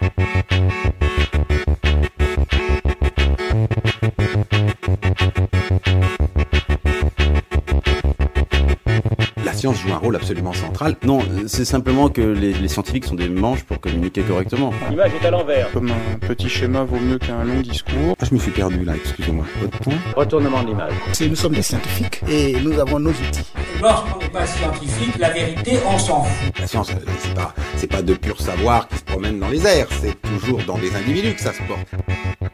Thank you. Joue un rôle absolument central. Non, c'est simplement que les, scientifiques sont des manches pour communiquer correctement. L'image est à l'envers. Comme un petit schéma vaut mieux qu'un long discours. Ah, je me suis perdu là, excusez-moi. Votre point Retournement de l'image. Nous sommes des scientifiques et nous avons nos outils. Lorsqu'on n'est pas scientifique, la vérité, on s'en fout. La science, euh, c'est pas, c'est pas de pur savoir qui se promène dans les airs, c'est toujours dans des individus que ça se porte.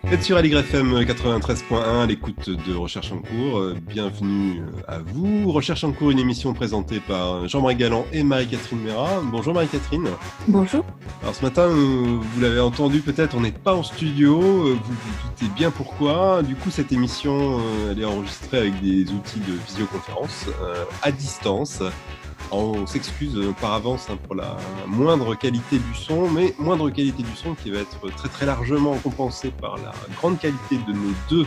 Vous êtes sur FM 93.1 à l'écoute de Recherche en cours. Euh, bienvenue euh, à vous. Recherche en cours, une émission présentée par Jean-Marie Galland et Marie-Catherine Mera. Bonjour Marie-Catherine. Bonjour. Alors ce matin, euh, vous l'avez entendu peut-être, on n'est pas en studio. Vous vous doutez bien pourquoi. Du coup, cette émission, elle est enregistrée avec des outils de visioconférence à distance. On s'excuse par avance hein, pour la moindre qualité du son, mais moindre qualité du son qui va être très très largement compensée par la grande qualité de nos deux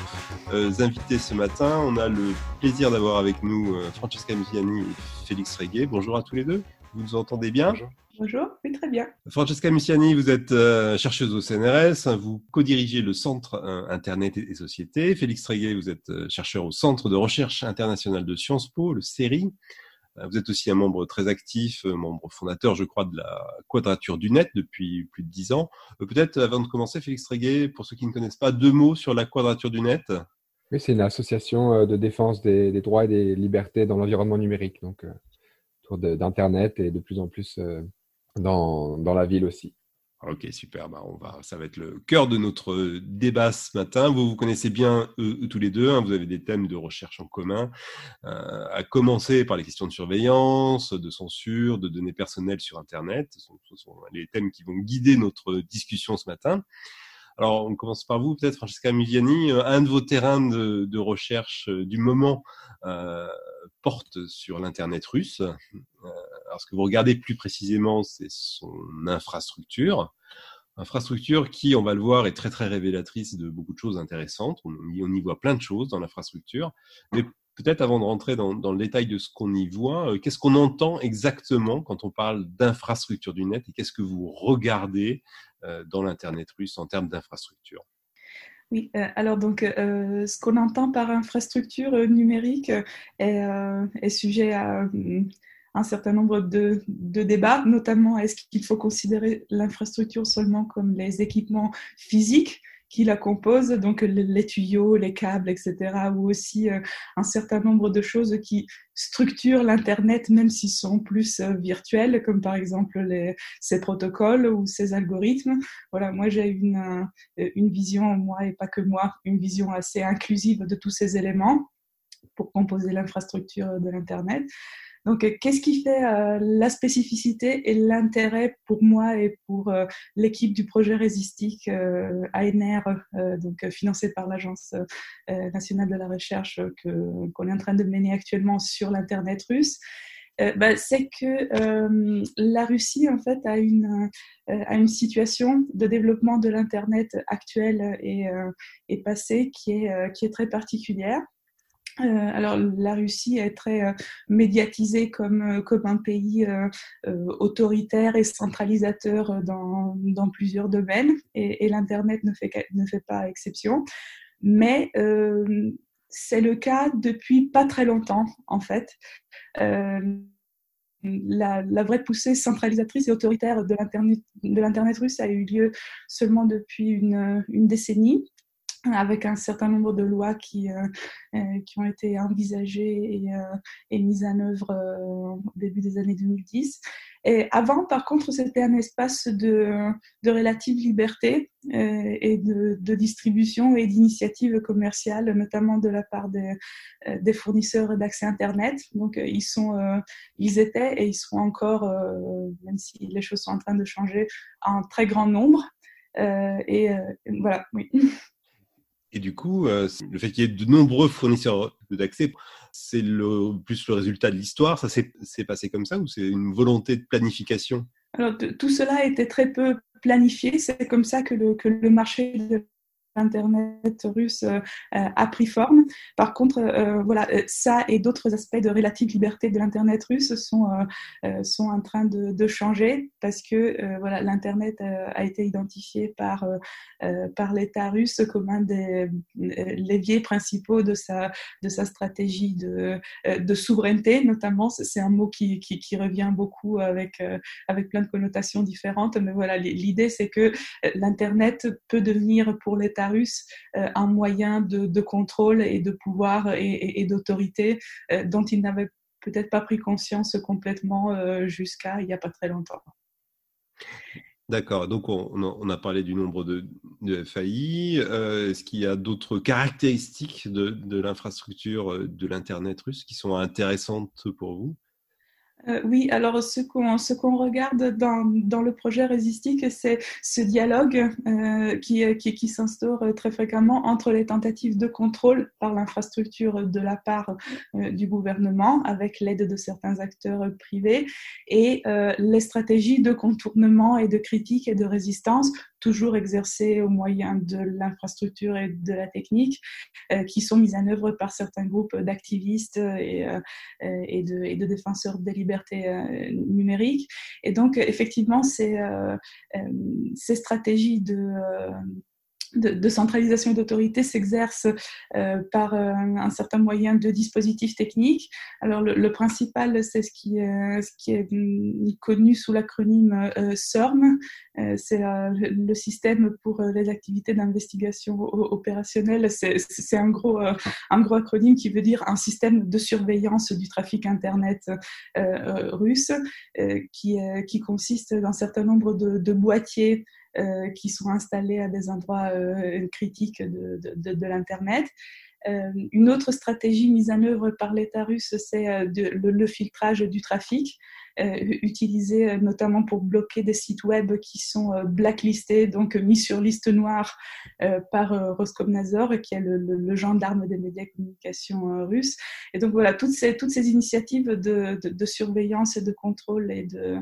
euh, invités ce matin. On a le plaisir d'avoir avec nous euh, Francesca Musiani et Félix Reguet. Bonjour à tous les deux. Vous nous entendez bien? Bonjour. oui, très bien. Francesca Musiani, vous êtes euh, chercheuse au CNRS, vous co-dirigez le Centre Internet et, Société. Félix Reguet, vous êtes chercheur au Centre de recherche internationale de Sciences Po, le CERI. Euh, vous êtes aussi un membre très actif, euh, membre fondateur, je crois, de la Quadrature du Net depuis plus de dix ans. Euh, peut-être, avant de commencer, Félix Tréguet, pour ceux qui ne connaissent pas, deux mots sur la Quadrature du Net? Oui, c'est une association de défense des, droits et des libertés dans l'environnement numérique, donc autour d'Internet et de plus en plus dans, dans la ville aussi. Ok, super. Bah, on va, ça va être le cœur de notre débat ce matin. Vous vous connaissez bien tous les deux. Hein. vous avez des thèmes de recherche en commun, euh, à commencer par les questions de surveillance, de censure, de données personnelles sur Internet. Ce sont les thèmes qui vont guider notre discussion ce matin. Alors, on commence par vous, peut-être, Francesca Miviani. Euh, un de vos terrains de, recherche euh, du moment euh, porte sur l'Internet russe. Alors, ce que vous regardez plus précisément, c'est son infrastructure. Infrastructure qui, on va le voir, est très très révélatrice de beaucoup de choses intéressantes. On y, voit plein de choses dans l'infrastructure. Peut-être avant de rentrer dans, le détail de ce qu'on y voit, qu'est-ce qu'on entend exactement quand on parle d'infrastructure du net et qu'est-ce que vous regardez euh, dans l'Internet russe en termes d'infrastructure? Oui, euh, alors donc euh, ce qu'on entend par infrastructure numérique est, sujet à un certain nombre de, débats, notamment est-ce qu'il faut considérer l'infrastructure seulement comme les équipements physiques? Qui la composent, donc les tuyaux, les câbles, etc., ou aussi euh, un certain nombre de choses qui structurent l'Internet, même s'ils sont plus euh, virtuels, comme par exemple les, ces protocoles ou ces algorithmes. Voilà, moi j'ai une, euh, une vision, moi et pas que moi, une vision assez inclusive de tous ces éléments pour composer l'infrastructure de l'Internet. Donc, euh, qu'est-ce qui fait euh, la spécificité et l'intérêt pour moi et pour euh, l'équipe du projet Résistique ANR, donc financé par l'Agence nationale de la recherche qu'on est en train de mener actuellement sur l'Internet russe bah, c'est que la Russie en fait a une, a une situation de développement de l'internet actuelle et, et passée qui est, qui est très particulière. Euh, alors la Russie est très euh, médiatisée comme, euh, comme un pays autoritaire et centralisateur dans, dans plusieurs domaines et, et l'Internet ne fait, ne fait pas exception. Mais c'est le cas depuis pas très longtemps en fait. La, la, vraie poussée centralisatrice et autoritaire de l'Internet russe a eu lieu seulement depuis une, une décennie avec un certain nombre de lois qui, euh, euh, qui ont été envisagées et, euh, mises en œuvre au début des années 2010. Et avant, par contre, c'était un espace de, de relative liberté et de, distribution et d'initiatives commerciales, notamment de la part des, des fournisseurs d'accès Internet. Donc, ils, sont, ils étaient et ils sont encore, même si les choses sont en train de changer, en très grand nombre. et voilà, oui. Et du coup, euh, le fait qu'il y ait de nombreux fournisseurs d'accès, c'est le, plus le résultat de l'histoire. Ça s'est passé comme ça ou c'est une volonté de planification? Alors, tout cela été très peu planifié. C'est comme ça que le, marché l'Internet russe a pris forme. Par contre, voilà, ça et d'autres aspects de relative liberté de l'Internet russe sont, sont en train de, de, changer parce que voilà, l'Internet a été identifié par, par l'État russe comme un des leviers principaux de sa, de sa stratégie de, de souveraineté, notamment. C'est un mot qui, qui, qui, revient beaucoup avec, avec plein de connotations différentes, mais voilà, l'idée c'est que l'Internet peut devenir pour l'État russe euh, un moyen de, contrôle et de pouvoir et, d'autorité euh, dont il n'avait peut-être pas pris conscience complètement euh, jusqu'à il n'y a pas très longtemps. D'accord, donc on, a parlé du nombre de, FAI. Est-ce qu'il y a d'autres caractéristiques de l'infrastructure de l'Internet russe qui sont intéressantes pour vous? Euh, oui, alors ce qu'on ce qu'on regarde dans, dans le projet Résistique, c'est ce dialogue euh, qui, qui, s'instaure très fréquemment entre les tentatives de contrôle par l'infrastructure de la part euh, du gouvernement, avec l'aide de certains acteurs privés, et les stratégies de contournement et de critique et de résistance toujours exercées au moyen de l'infrastructure et de la technique, euh, qui sont mises en œuvre par certains groupes d'activistes et, euh, et, de, et, de, défenseurs des libertés euh, numériques. Et donc, effectivement, ces, ces stratégies de de, centralisation et d'autorité s'exerce euh, par euh, un certain moyen de dispositifs techniques. Alors le, principal, c'est ce qui, est, ce qui est mm, connu sous l'acronyme euh, SORM. c'est le système pour les activités d'investigation opérationnelle. C'est un gros, un gros acronyme qui veut dire un système de surveillance du trafic Internet russe qui, qui consiste dans un certain nombre de, de boîtiers euh, qui sont installés à des endroits euh, critiques de, de, l'Internet. Euh, une autre stratégie mise en œuvre par l'État russe, c'est le, filtrage du trafic, utilisé notamment pour bloquer des sites web qui sont blacklistés, donc mis sur liste noire par Roskomnadzor, qui est le, le, gendarme des médias communication russes. Et donc voilà, toutes ces, toutes ces initiatives de, de surveillance et de contrôle et de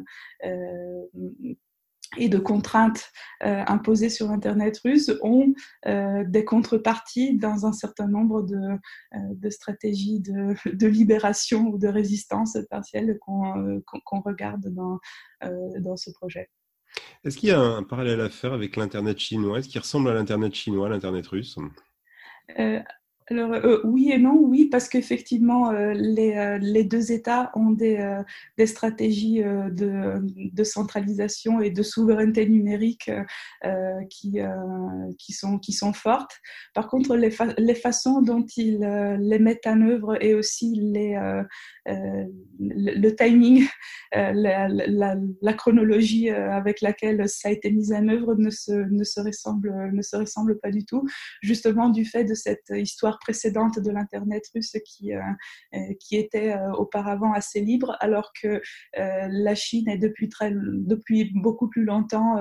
et de contraintes euh, imposées sur Internet russe ont euh, des contreparties dans un certain nombre de, euh, de stratégies de, de, libération ou de résistance partielle qu'on regarde dans, dans ce projet. Est-ce qu'il y a un parallèle à faire avec l'Internet chinois? Est-ce qu'il ressemble à l'Internet chinois, l'Internet russe? Alors euh, oui et non, oui, parce qu'effectivement, euh, les, euh, les, deux États ont des, des stratégies de, de, centralisation et de souveraineté numérique qui, qui, sont, qui sont fortes. Par contre, les, les façons dont ils les mettent en œuvre et aussi les, le, timing, la, la, chronologie avec laquelle ça a été mis en œuvre ne se, ne se, ressemble, ne se ressemble pas du tout, justement du fait de cette histoire précédente de l'Internet russe qui, euh, euh, qui était euh, auparavant assez libre, alors que la Chine est depuis, très, depuis beaucoup plus longtemps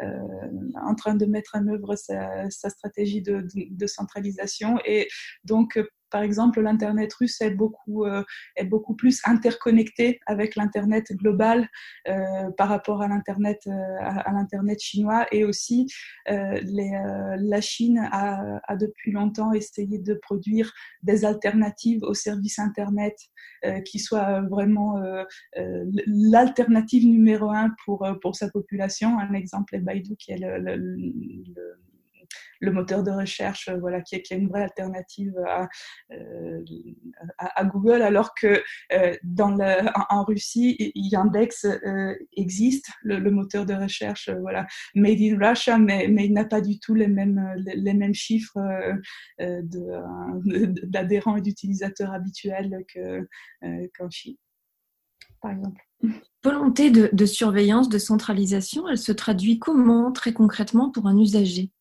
en train de mettre en œuvre sa, stratégie de, de, de, centralisation. Et donc, par exemple, l'Internet russe est beaucoup, euh, est beaucoup plus interconnecté avec l'Internet global euh, par rapport à l'Internet euh, à, l'Internet chinois. Et aussi, les, la Chine a, a, depuis longtemps essayé de produire des alternatives aux services Internet qui soient vraiment l'alternative numéro un pour, pour sa population. Un exemple est Baidu, qui est le, le, le le moteur de recherche, euh, voilà, qui est, une vraie alternative à, euh, Google, alors que euh, dans le, en, Russie, Yandex existe, le, moteur de recherche, voilà, made in Russia, mais, mais il n'a pas du tout les mêmes, les, mêmes chiffres d'adhérents et d'utilisateurs habituels qu'en Chine, par exemple. Volonté de, surveillance, de centralisation, elle se traduit comment très concrètement pour un usager?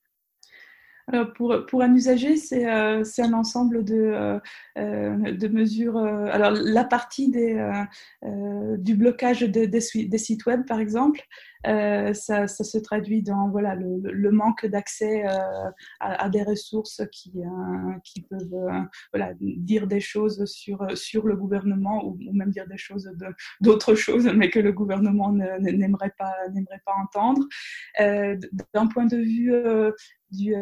Alors pour, pour un usager, c'est euh, un ensemble de, euh, euh de mesures. Euh, alors la partie des, euh, du blocage des, des, sites web, par exemple, ça, ça, se traduit dans voilà, le, le manque d'accès à, à, des ressources qui, qui peuvent voilà, dire des choses sur, sur le gouvernement ou, même dire des choses d'autres choses, mais que le gouvernement n'aimerait pas, pas entendre. D'un point de vue du,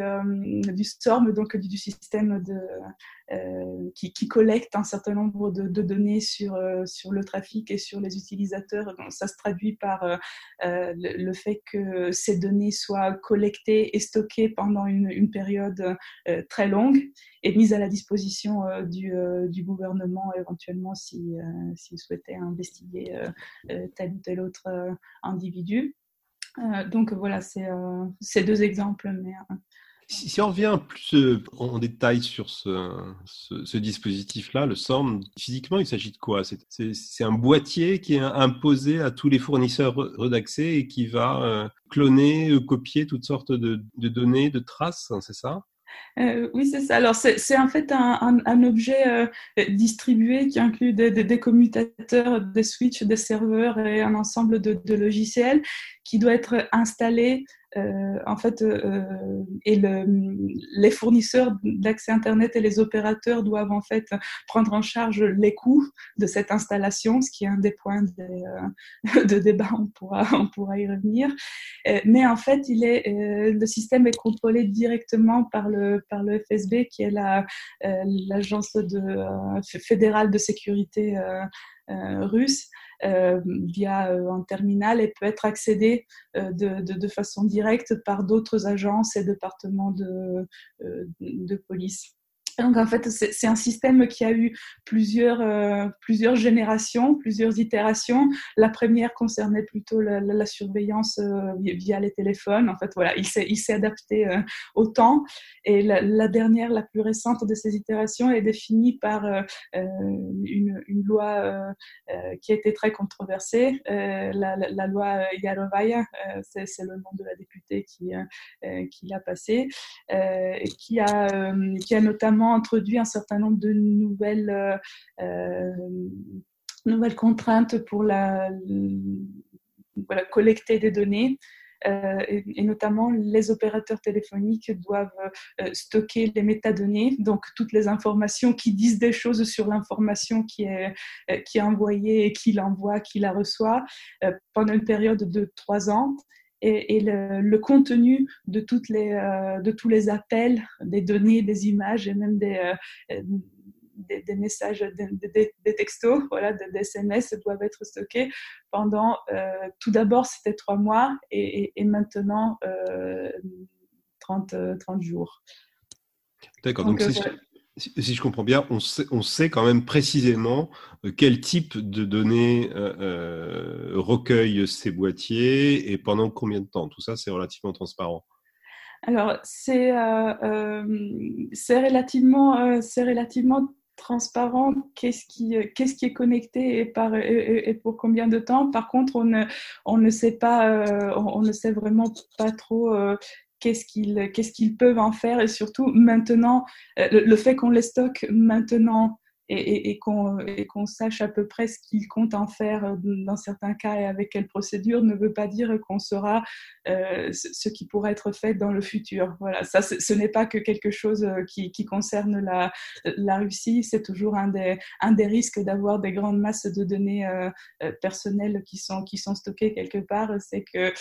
du SORM, donc du, système de, qui, collecte un certain nombre de, données sur, sur le trafic et sur les utilisateurs. Ça se traduit par le, fait que ces données soient collectées et stockées pendant une, période très longue et mises à la disposition du, du gouvernement éventuellement s'il si, souhaitait investiguer tel ou tel autre individu. Euh, donc voilà, c'est euh, ces deux exemples. Mais, euh, si, on revient plus en détail sur ce, dispositif-là, le SORM, physiquement, il s'agit de quoi? C'est un boîtier qui est imposé à tous les fournisseurs d'accès et qui va cloner, copier toutes sortes de, de données, de traces, hein, c'est ça? Euh, oui, c'est ça. Alors, c'est en fait un, objet euh, distribué qui inclut des, des, commutateurs, des switches, des serveurs et un ensemble de logiciels qui doit être installé euh, en fait, euh, et le, les fournisseurs d'accès Internet et les opérateurs doivent en fait prendre en charge les coûts de cette installation, ce qui est un des points de, de débat, on pourra, on pourra y revenir. Euh, mais en fait, il est, le système est contrôlé directement par le, par le FSB, qui est l'agence de, fédérale de sécurité russe. Euh, via euh, un terminal et peut être accédé euh, de, de, de, façon directe par d'autres agences et départements de, de police. Donc en fait, c'est un système qui a eu plusieurs, euh, plusieurs générations, plusieurs itérations. La première concernait plutôt la, la, surveillance euh, via les téléphones. En fait, voilà, il s'est adapté euh, au temps. Et la, dernière, la plus récente de ces itérations est définie par une, loi qui a été très controversée, la, loi Yarovaya, c'est le nom de la députée qui, qui l'a passée, qui a, qui a notamment introduit un certain nombre de nouvelles, euh, euh, nouvelles contraintes pour la, voilà, collecter des données. Euh, et, notamment les opérateurs téléphoniques doivent stocker les métadonnées, donc toutes les informations qui disent des choses sur l'information qui est, qui est envoyée et qui l'envoie, qui la reçoit, pendant une période de trois ans et, le, contenu de, toutes les, euh, de tous les appels, des données, des images et même des, euh, des, messages, des, textos, voilà, des, SMS doivent être stockés pendant, euh, tout d'abord c'était trois mois et, et maintenant 30, 30 jours. D'accord, donc, donc si je comprends bien, on sait, quand même précisément euh, quel type de données euh, euh, recueillent ces boîtiers et pendant combien de temps. Tout ça, c'est relativement transparent. Alors, c'est euh, relativement, euh, relativement transparent qu'est-ce qui, qu'est-ce qui est connecté et, pour combien de temps. Par contre, on ne, on ne sait pas, on, ne sait vraiment pas trop qu'est-ce qu'ils peuvent en faire et surtout maintenant euh, le, fait qu'on les stocke maintenant et, qu'on sache à peu près ce qu'il compte en faire euh, dans certains cas et avec quelle procédure ne veut pas dire qu'on saura euh, ce qui pourrait être fait dans le futur. Voilà, ça, ce n'est pas que quelque chose euh, qui, concerne la, Russie, c'est toujours un des, risques d'avoir des grandes masses de données personnelles qui sont, qui sont stockées quelque part, c'est que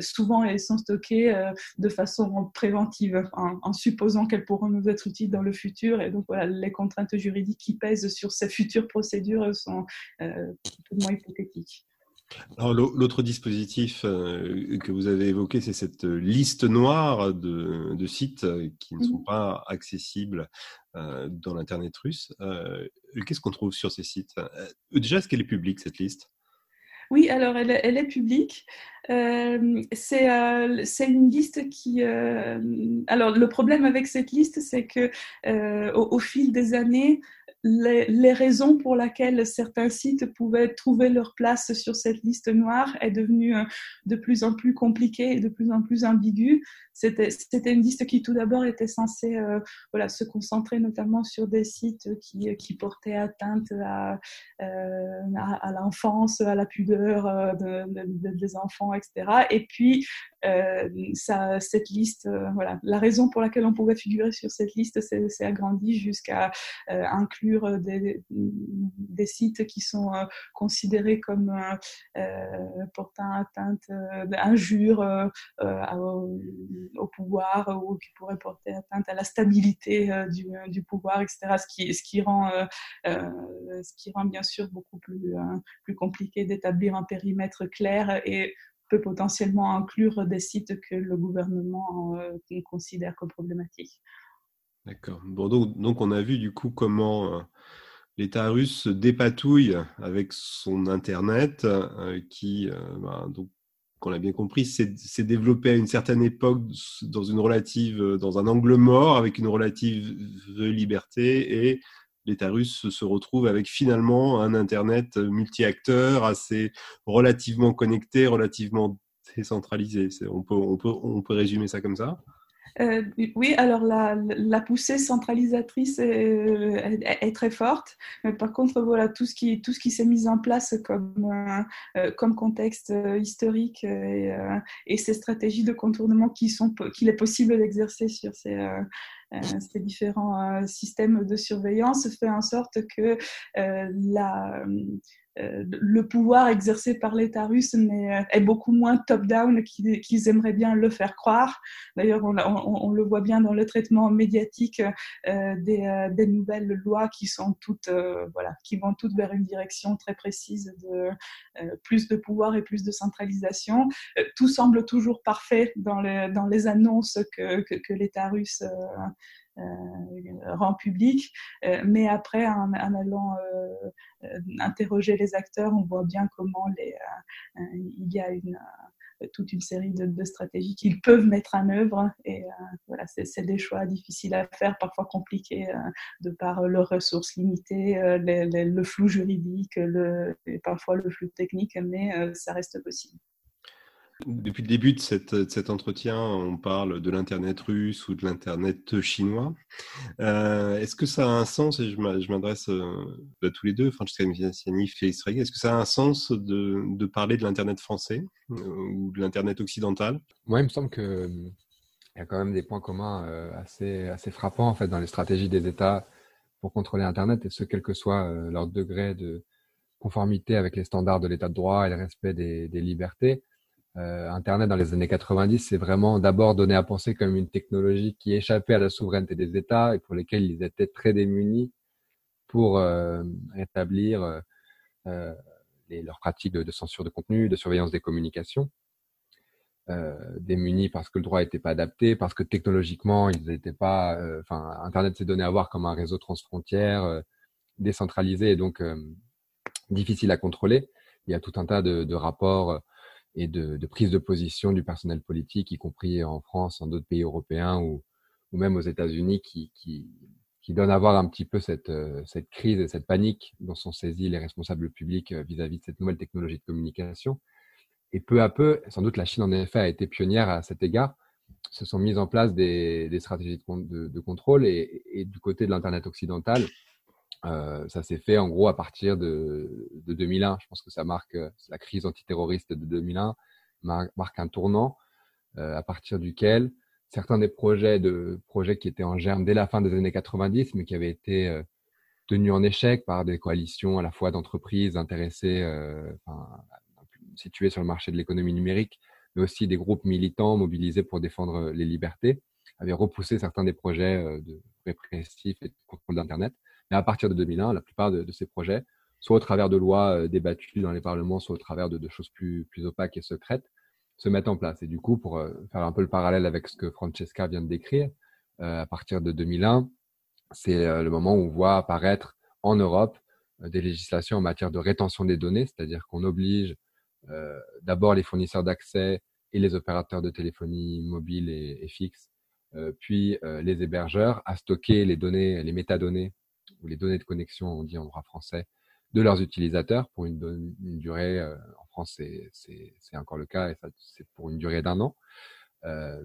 souvent elles sont stockées de façon préventive, en, en supposant qu'elles pourront nous être utiles dans le futur, et donc voilà, les contraintes juridiques qui sur ces futures procédures sont euh, moins hypothétiques. Alors l'autre dispositif euh, que vous avez évoqué, c'est cette liste noire de, de sites qui ne sont mhm. pas accessibles euh, dans l'internet russe. Qu'est-ce qu'on trouve sur ces sites? Déjà, est-ce qu'elle est publique cette liste? Oui, alors elle, elle est publique. Euh, c'est euh, une liste qui. Euh, alors le problème avec cette liste, c'est que au, au, fil des années, les, raisons pour lesquelles certains sites pouvaient trouver leur place sur cette liste noire est devenue euh, de plus en plus compliquée et de plus en plus ambiguë. C'était une liste qui tout d'abord était censée euh, voilà, se concentrer notamment sur des sites qui, qui portaient atteinte à, euh, à, l'enfance, à la pudeur euh, de, de, de, des enfants, etc. Et puis ça, cette liste, voilà, la raison pour laquelle on pouvait figurer sur cette liste s'est agrandie jusqu'à inclure des, sites qui sont considérés comme portant atteinte, injure au, pouvoir ou qui pourraient porter atteinte à la stabilité du, du pouvoir, etc. Ce qui, ce qui rend, ce qui rend bien sûr beaucoup plus, plus compliqué d'établir un périmètre clair et peut potentiellement inclure des sites que le gouvernement euh, considère comme problématiques. D'accord. Bon, donc, donc, on a vu du coup comment euh, l'État russe se dépatouille avec son Internet, euh, qui, ben, donc, qu'on a bien compris, s'est développé à une certaine époque dans une relative, dans un angle mort, avec une relative liberté, et l'État russe se retrouve avec finalement un Internet multi-acteurs, assez relativement connecté, relativement décentralisé. On peut, on, peut, on peut résumer ça comme ça? Euh, oui, alors la, la, poussée centralisatrice est, est, très forte, par contre, voilà, tout ce qui, tout ce qui s'est mis en place comme, euh, comme contexte euh, historique et, et, ces stratégies de contournement qu'il est possible d'exercer sur ces, euh, ces différents euh, systèmes de surveillance fait en sorte que euh, la le pouvoir exercé par l'État russe est, beaucoup moins top-down qu'ils aimeraient bien le faire croire. D'ailleurs, on, le voit bien dans le traitement médiatique des, des, nouvelles lois qui sont toutes, voilà, qui vont toutes vers une direction très précise de plus de pouvoir et plus de centralisation. tout semble toujours parfait dans les, annonces que, l'État russe euh, rend public. Euh, mais après, en, allant euh, interroger les acteurs, on voit bien comment les, il y a une toute une série de, stratégies qu'ils peuvent mettre en œuvre. Et voilà, c'est des choix difficiles à faire, parfois compliqués, de par leurs ressources limitées, le flou juridique, le, et parfois le flou technique, mais ça reste possible. Depuis le début de, cet entretien, on parle de l'Internet russe ou de l'Internet chinois. Euh, est-ce que ça a un sens, et je m'adresse euh, à tous les deux, Francesca Missiani, Félix Reguet, est-ce que ça a un sens de, parler de l'Internet français euh, ou de l'Internet occidental? Moi, il me semble qu'il y a quand même des points communs assez, frappants en fait, dans les stratégies des États pour contrôler Internet, et ce, quel que soit leur degré de conformité avec les standards de l'État de droit et le respect des libertés. Euh, Internet dans les années 90, c'est vraiment d'abord donné à penser comme une technologie qui échappait à la souveraineté des États et pour lesquels ils étaient très démunis pour euh, établir euh, euh, leurs pratiques de, censure de contenu, de surveillance des communications. Euh, démunis parce que le droit n'était pas adapté, parce que technologiquement ils n'étaient pas. Enfin, Internet s'est donné à voir comme un réseau transfrontière décentralisé et donc difficile à contrôler. Il y a tout un tas de, de rapports et de, de, prise de position du personnel politique, y compris en France, en d'autres pays européens ou, ou même aux États-Unis, qui, qui, qui donne à voir un petit peu cette, euh, cette crise et cette panique dont sont saisis les responsables publics euh, vis-à-vis de cette nouvelle technologie de communication. Et peu à peu, sans doute la Chine en effet a été pionnière à cet égard, se sont mises en place des, des stratégies de, de, contrôle et, et, du côté de l'Internet occidental, euh, ça s'est fait en gros à partir de, de, 2001. Je pense que ça marque euh, la crise antiterroriste de 2001 marque un tournant euh, à partir duquel certains des projets de projets qui étaient en germe dès la fin des années 90, mais qui avaient été euh, tenus en échec par des coalitions à la fois d'entreprises intéressées, euh, enfin, situées sur le marché de l'économie numérique, mais aussi des groupes militants mobilisés pour défendre les libertés, avaient repoussé certains des projets de répressifs et de contrôle d'Internet. Mais à partir de 2001, la plupart de, ces projets, soit au travers de lois euh, débattues dans les parlements, soit au travers de, choses plus, plus opaques et secrètes, se mettent en place. Et du coup, pour euh, faire un peu le parallèle avec ce que Francesca vient de décrire, euh, à partir de 2001, c'est le moment où on voit apparaître en Europe des législations en matière de rétention des données, c'est-à-dire qu'on oblige d'abord les fournisseurs d'accès et les opérateurs de téléphonie mobile et, et fixe, puis les hébergeurs à stocker les données, les métadonnées ou les données de connexion, on dit en droit français, de leurs utilisateurs pour une, durée, euh, en France c'est encore le cas, et c'est pour une durée d'un an. Euh,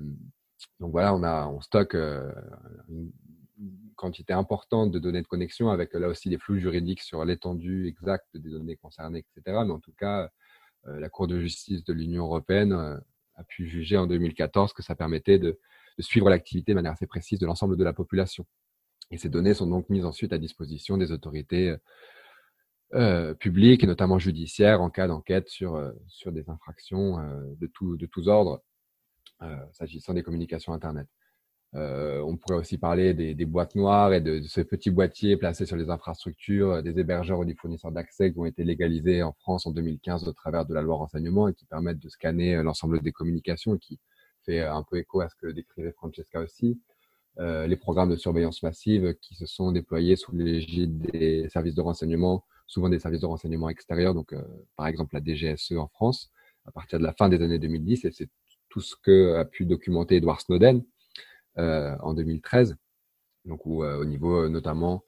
donc voilà, on, a, on stocke euh, une quantité importante de données de connexion avec là aussi des flux juridiques sur l'étendue exacte des données concernées, etc. Mais en tout cas, la Cour de justice de l'Union européenne a pu juger en 2014 que ça permettait de suivre l'activité de manière assez précise de l'ensemble de la population. Et ces données sont donc mises ensuite à disposition des autorités euh, publiques et notamment judiciaires en cas d'enquête sur, euh, sur des infractions euh, de, tout, de tous ordres euh, s'agissant des communications Internet. Euh, on pourrait aussi parler des, des boîtes noires et de, de, ces petits boîtiers placés sur les infrastructures, des hébergeurs ou des fournisseurs d'accès qui ont été légalisés en France en 2015 au travers de la loi renseignement et qui permettent de scanner l'ensemble des communications et qui fait un peu écho à ce que décrivait Francesca aussi. Euh, les programmes de surveillance massive qui se sont déployés sous l'égide des services de renseignement, souvent des services de renseignement extérieurs, donc euh, par exemple la DGSE en France, à partir de la fin des années 2010, et c'est tout ce que a pu documenter Edward Snowden euh, en 2013, donc où, euh, au niveau euh, notamment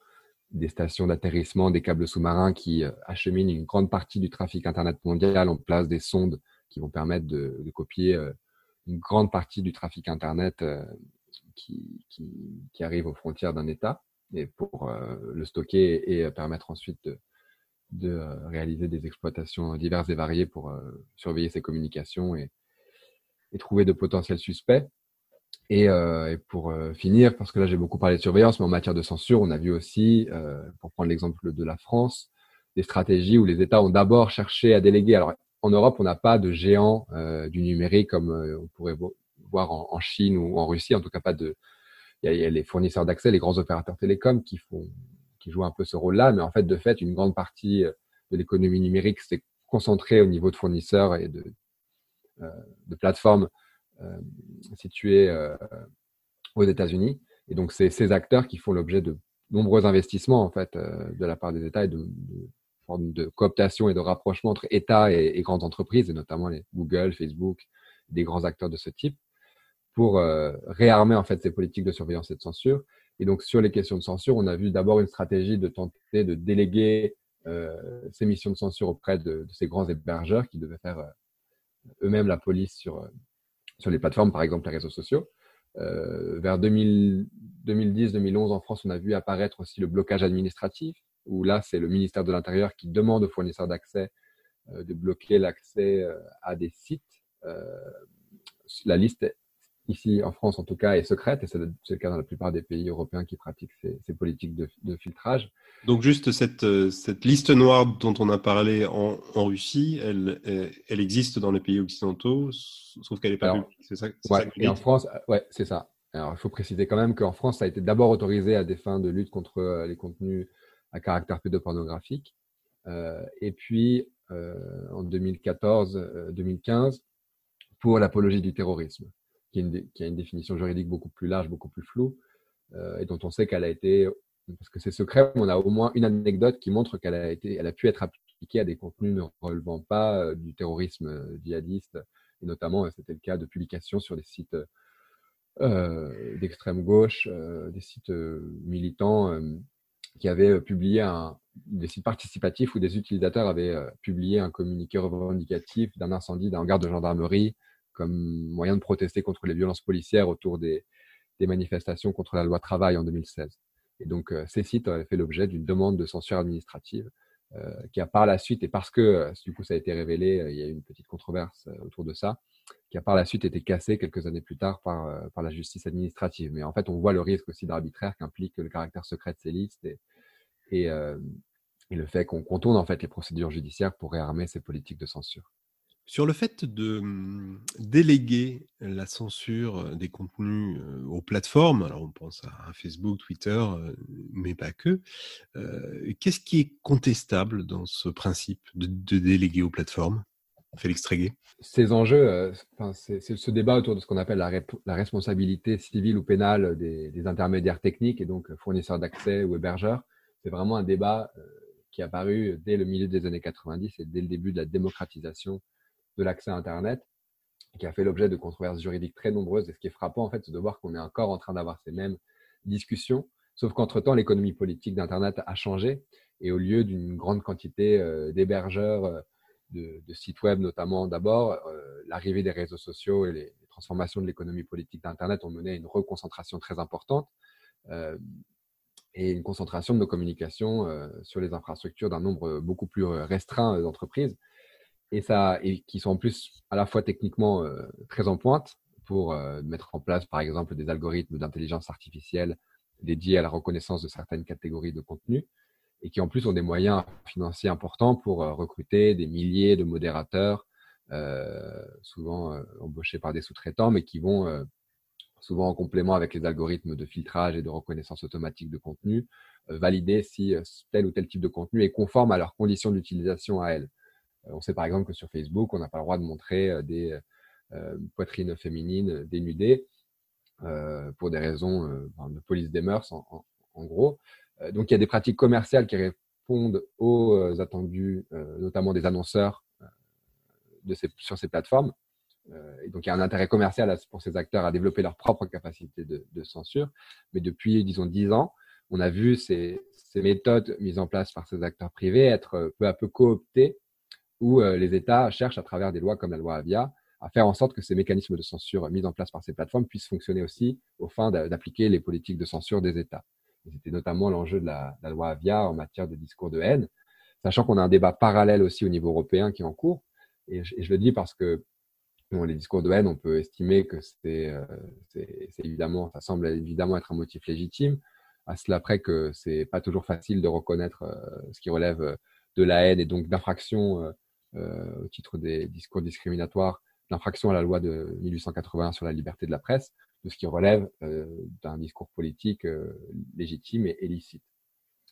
des stations d'atterrissement, des câbles sous-marins qui acheminent une grande partie du trafic Internet mondial, on place des sondes qui vont permettre de, de copier une grande partie du trafic Internet qui, qui, arrive aux frontières d'un État et pour euh, le stocker et, permettre ensuite de, de, réaliser des exploitations diverses et variées pour euh, surveiller ces communications et, trouver de potentiels suspects. Et, euh, et pour finir, parce que là j'ai beaucoup parlé de surveillance, mais en matière de censure, on a vu aussi, pour prendre l'exemple de la France, des stratégies où les États ont d'abord cherché à déléguer. Alors en Europe, on n'a pas de géant du numérique comme on pourrait voir en, Chine ou en Russie, en tout cas pas de. Il y, a, les fournisseurs d'accès, les grands opérateurs télécoms qui font, qui jouent un peu ce rôle-là, mais en fait, de fait, une grande partie euh, de l'économie numérique s'est concentrée au niveau de fournisseurs et de, euh, plateformes euh, situées aux États-Unis. Et donc, c'est ces acteurs qui font l'objet de nombreux investissements en fait de la part des États et de, de cooptation et de rapprochement entre États et, et, grandes entreprises, et notamment les Google, Facebook, des grands acteurs de ce type pour euh, réarmer en fait ces politiques de surveillance et de censure. Et donc sur les questions de censure, on a vu d'abord une stratégie de tenter de déléguer euh, ces missions de censure auprès de, de, ces grands hébergeurs qui devaient faire euh, eux-mêmes la police sur euh, sur les plateformes, par exemple les réseaux sociaux. Euh, vers 2010-2011 en France, on a vu apparaître aussi le blocage administratif, où là c'est le ministère de l'Intérieur qui demande aux fournisseurs d'accès de bloquer l'accès à des sites. la liste ici en France en tout cas, est secrète, et c'est le, le, cas dans la plupart des pays européens qui pratiquent ces, ces politiques de, de, filtrage. Donc juste cette, euh, cette liste noire dont on a parlé en, en Russie, elle, elle, existe dans les pays occidentaux, sauf qu'elle n'est pas publique, c'est ça, ouais, ça Et en France, euh, ouais, c'est ça. Alors il faut préciser quand même qu'en France, ça a été d'abord autorisé à des fins de lutte contre euh, les contenus à caractère pédopornographique. Euh, et puis euh, en 2014-2015 pour l'apologie du terrorisme qui a, une, définition juridique beaucoup plus large, beaucoup plus floue, euh, et dont on sait qu'elle a été, parce que c'est secret, on a au moins une anecdote qui montre qu'elle a été, elle a pu être appliquée à des contenus ne relevant pas euh, du terrorisme euh, djihadiste, et notamment c'était le cas de publications sur des sites d'extrême gauche, des sites militants qui avaient publié un, des sites participatifs où des utilisateurs avaient publié un communiqué revendicatif d'un incendie d'un garde de gendarmerie comme moyen de protester contre les violences policières autour des, des manifestations contre la loi travail en 2016. Et donc, euh, ces sites avaient fait l'objet d'une demande de censure administrative euh, qui a par la suite, et parce que euh, du coup ça a été révélé, euh, il y a eu une petite controverse euh, autour de ça, qui a par la suite été cassée quelques années plus tard par, par la justice administrative. Mais en fait, on voit le risque aussi d'arbitraire qu'implique le caractère secret de ces listes et, et, et le fait qu'on contourne en fait les procédures judiciaires pour réarmer ces politiques de censure. Sur le fait de mmh, déléguer la censure des contenus aux plateformes, alors on pense à Facebook, Twitter, mais pas que, qu'est-ce qui est contestable dans ce principe de, déléguer aux plateformes Félix Tréguet Ces enjeux, c'est ce débat autour de ce qu'on appelle la, responsabilité civile ou pénale des, intermédiaires techniques et donc fournisseurs d'accès ou hébergeurs. C'est vraiment un débat qui est apparu dès le milieu des années 90 et dès le début de la démocratisation de l'accès à Internet, qui a fait l'objet de controverses juridiques très nombreuses. Et ce qui est frappant, en fait, c'est de voir qu'on est encore en train d'avoir ces mêmes discussions, sauf qu'entre-temps, l'économie politique d'Internet a changé. Et au lieu d'une grande quantité euh, d'hébergeurs, euh, de, sites web notamment d'abord, euh, l'arrivée des réseaux sociaux et les, transformations de l'économie politique d'Internet ont mené à une reconcentration très importante et une concentration de nos communications sur les infrastructures d'un nombre beaucoup plus restreint d'entreprises et ça et qui sont en plus à la fois techniquement euh, très en pointe pour euh, mettre en place par exemple des algorithmes d'intelligence artificielle dédiés à la reconnaissance de certaines catégories de contenu et qui en plus ont des moyens financiers importants pour euh, recruter des milliers de modérateurs souvent embauchés par des sous-traitants mais qui vont souvent en complément avec les algorithmes de filtrage et de reconnaissance automatique de contenu valider si tel ou tel type de contenu est conforme à leurs conditions d'utilisation à elles. On sait par exemple que sur Facebook, on n'a pas le droit de montrer euh, des euh, poitrines féminines dénudées euh, pour des raisons de police des mœurs, en, gros. donc il y a des pratiques commerciales qui répondent aux attendus, notamment des annonceurs de sur ces plateformes. et donc il y a un intérêt commercial pour ces acteurs à développer leur propre capacité de, de censure. Mais depuis, disons, dix ans, on a vu ces, ces, méthodes mises en place par ces acteurs privés être peu à peu cooptées où euh, les États cherchent à travers des lois comme la loi Avia à faire en sorte que ces mécanismes de censure mis en place par ces plateformes puissent fonctionner aussi au fin d'appliquer les politiques de censure des États. C'était notamment l'enjeu de la, loi Avia en matière de discours de haine, sachant qu'on a un débat parallèle aussi au niveau européen qui est en cours. Et je, le dis parce que les discours de haine, on peut estimer que euh, c'est évidemment, ça semble évidemment être un motif légitime. À cela près que c'est pas toujours facile de reconnaître euh, ce qui relève de la haine et donc d'infractions au titre des discours discriminatoires, l'infraction à la loi de 1881 sur la liberté de la presse, de ce qui relève euh, d'un discours politique euh, légitime et, illicite.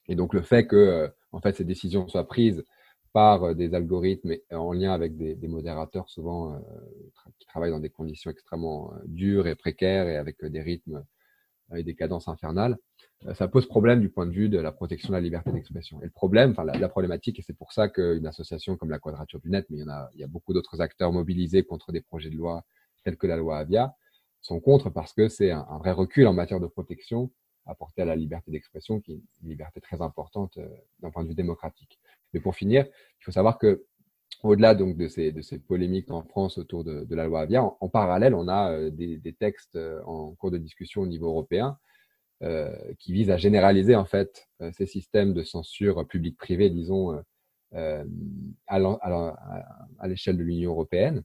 Et donc le fait que en fait ces décisions soient prises par des algorithmes en lien avec des, des modérateurs souvent qui travaillent dans des conditions extrêmement dures et précaires et avec des rythmes et des cadences infernales, euh, ça pose problème du point de vue de la protection de la liberté d'expression. Et le problème, enfin la, problématique, et c'est pour ça qu'une association comme la Quadrature du Net, mais il y en a, il y a beaucoup d'autres acteurs mobilisés contre des projets de loi tels que la loi Avia, sont contre parce que c'est un, vrai recul en matière de protection apporté à la liberté d'expression, qui est une liberté très importante euh, d'un point de vue démocratique. Mais pour finir, il faut savoir que au-delà donc de ces, de ces polémiques en France autour de, de la loi Avia, en, en, parallèle, on a euh, des, des, textes euh, en cours de discussion au niveau européen euh, qui visent à généraliser en fait euh, ces systèmes de censure public-privé, disons, euh, à l'échelle de l'Union européenne.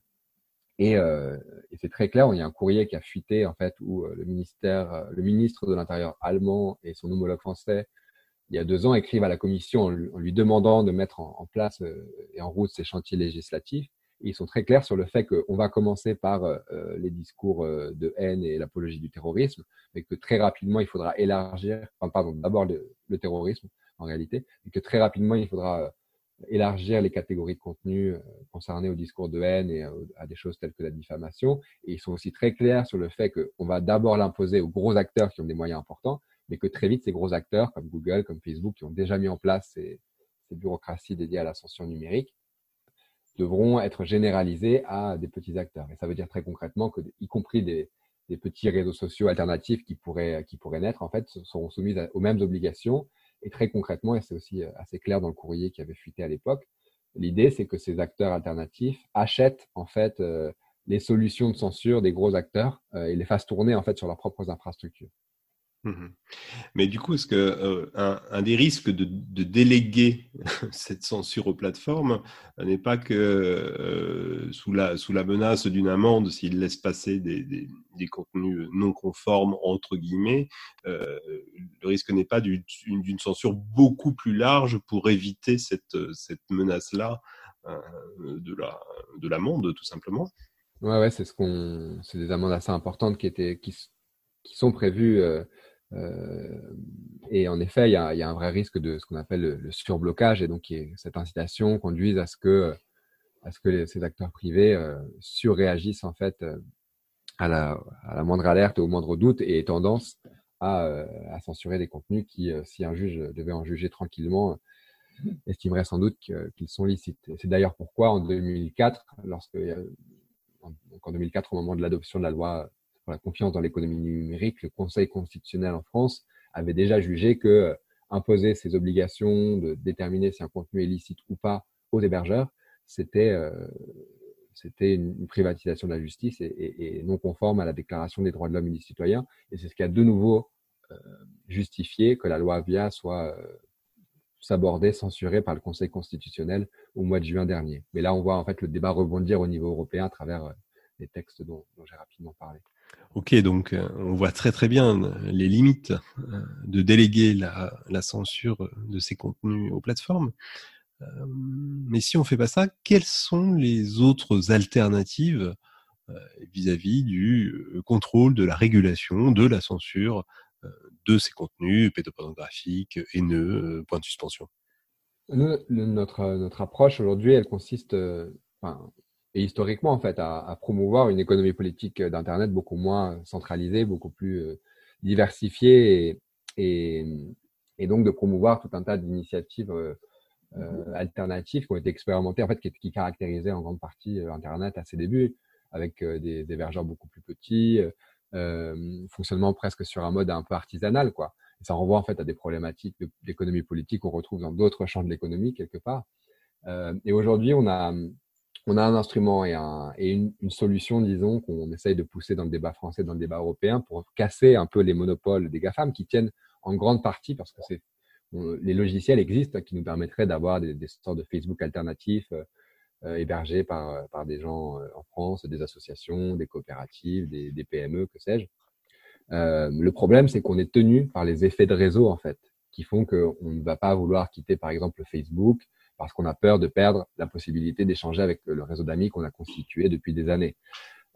Et, et c'est très clair, il y a un courrier qui a fuité en fait où le ministère, le ministre de l'Intérieur allemand et son homologue français il y a deux ans, écrivent à la Commission en lui, demandant de mettre en, place euh, et en route ces chantiers législatifs. Ils sont très clairs sur le fait qu'on va commencer par euh, les discours euh, de haine et l'apologie du terrorisme, mais que très rapidement, il faudra élargir, enfin, pardon, d'abord le, le, terrorisme en réalité, et que très rapidement, il faudra élargir les catégories de contenu concernées au discours de haine et à des choses telles que la diffamation. Et ils sont aussi très clairs sur le fait qu'on va d'abord l'imposer aux gros acteurs qui ont des moyens importants, mais que très vite, ces gros acteurs comme Google, comme Facebook, qui ont déjà mis en place ces, bureaucraties dédiées à l'ascension numérique, devront être généralisés à des petits acteurs. Et ça veut dire très concrètement que, y compris des, petits réseaux sociaux alternatifs qui pourraient, naître, en fait, seront soumis aux mêmes obligations. Et très concrètement, et c'est aussi euh, assez clair dans le courrier qui avait fuité à l'époque, l'idée, c'est que ces acteurs alternatifs achètent, en fait, euh, les solutions de censure des gros acteurs euh, et les fassent tourner, en fait, sur leurs propres infrastructures. Mmh. Mais du coup, est-ce que euh, un, des risques de, déléguer cette censure aux plateformes n'est pas que euh, sous, la, menace d'une amende, s'ils laissent passer des, contenus non conformes, entre guillemets, euh, le risque n'est pas d'une censure beaucoup plus large pour éviter cette, menace-là euh, de l'amende, la, de tout simplement? Ouais, ouais, c'est des amendes assez importantes qui étaient, qui, sont prévues euh, euh, et en effet, il y a, un vrai risque de ce qu'on appelle le, surblocage et donc cette incitation conduise à ce que, ces acteurs privés euh, surréagissent en fait euh, à la, moindre alerte, au moindre doute et aient tendance à, euh, censurer des contenus qui, euh, si un juge devait en juger tranquillement, estimerait sans doute qu'ils sont licites. C'est d'ailleurs pourquoi en 2004, lorsque en 2004, au moment de l'adoption de la loi pour la confiance dans l'économie numérique, le Conseil constitutionnel en France avait déjà jugé que euh, imposer ces obligations de déterminer si un contenu est licite ou pas aux hébergeurs, c'était euh, c'était une, privatisation de la justice et, non conforme à la Déclaration des droits de l'homme et des citoyens. Et c'est ce qui a de nouveau euh, justifié que la loi Avia soit sabordé, censuré par le Conseil constitutionnel au mois de juin dernier. Mais là, on voit en fait le débat rebondir au niveau européen à travers les textes dont, j'ai rapidement parlé. Ok, donc on voit très très bien les limites de déléguer la, censure de ces contenus aux plateformes. mais si on fait pas ça, quelles sont les autres alternatives vis-à-vis du contrôle, de la régulation, de la censure de ces contenus pédopornographiques, haineux, point de suspension? Notre, notre approche aujourd'hui, elle consiste, enfin, et historiquement en fait, à, à, promouvoir une économie politique d'Internet beaucoup moins centralisée, beaucoup plus diversifiée et, et, donc de promouvoir tout un tas d'initiatives euh, alternatives qui ont été expérimentées, en fait, qui, qui caractérisaient en grande partie Internet à ses débuts avec euh, des, des hébergeurs beaucoup plus petits, euh, euh, fonctionnement presque sur un mode un peu artisanal, quoi. Ça renvoie en fait à des problématiques d'économie politique qu'on retrouve dans d'autres champs de l'économie quelque part. Euh, et aujourd'hui, on a on a un instrument et, un, et une, solution, disons, qu'on essaye de pousser dans le débat français, dans le débat européen, pour casser un peu les monopoles des GAFAM qui tiennent en grande partie, parce que c'est les logiciels existent, qui nous permettraient d'avoir des, des, sortes de Facebook alternatifs, euh, hébergés par, euh, par des gens euh, en France, des associations, des coopératives, des, des PME, que sais-je. Euh, le problème, c'est qu'on est tenu par les effets de réseau, en fait, qui font qu'on ne va pas vouloir quitter, par exemple, Facebook parce qu'on a peur de perdre la possibilité d'échanger avec le réseau d'amis qu'on a constitué depuis des années.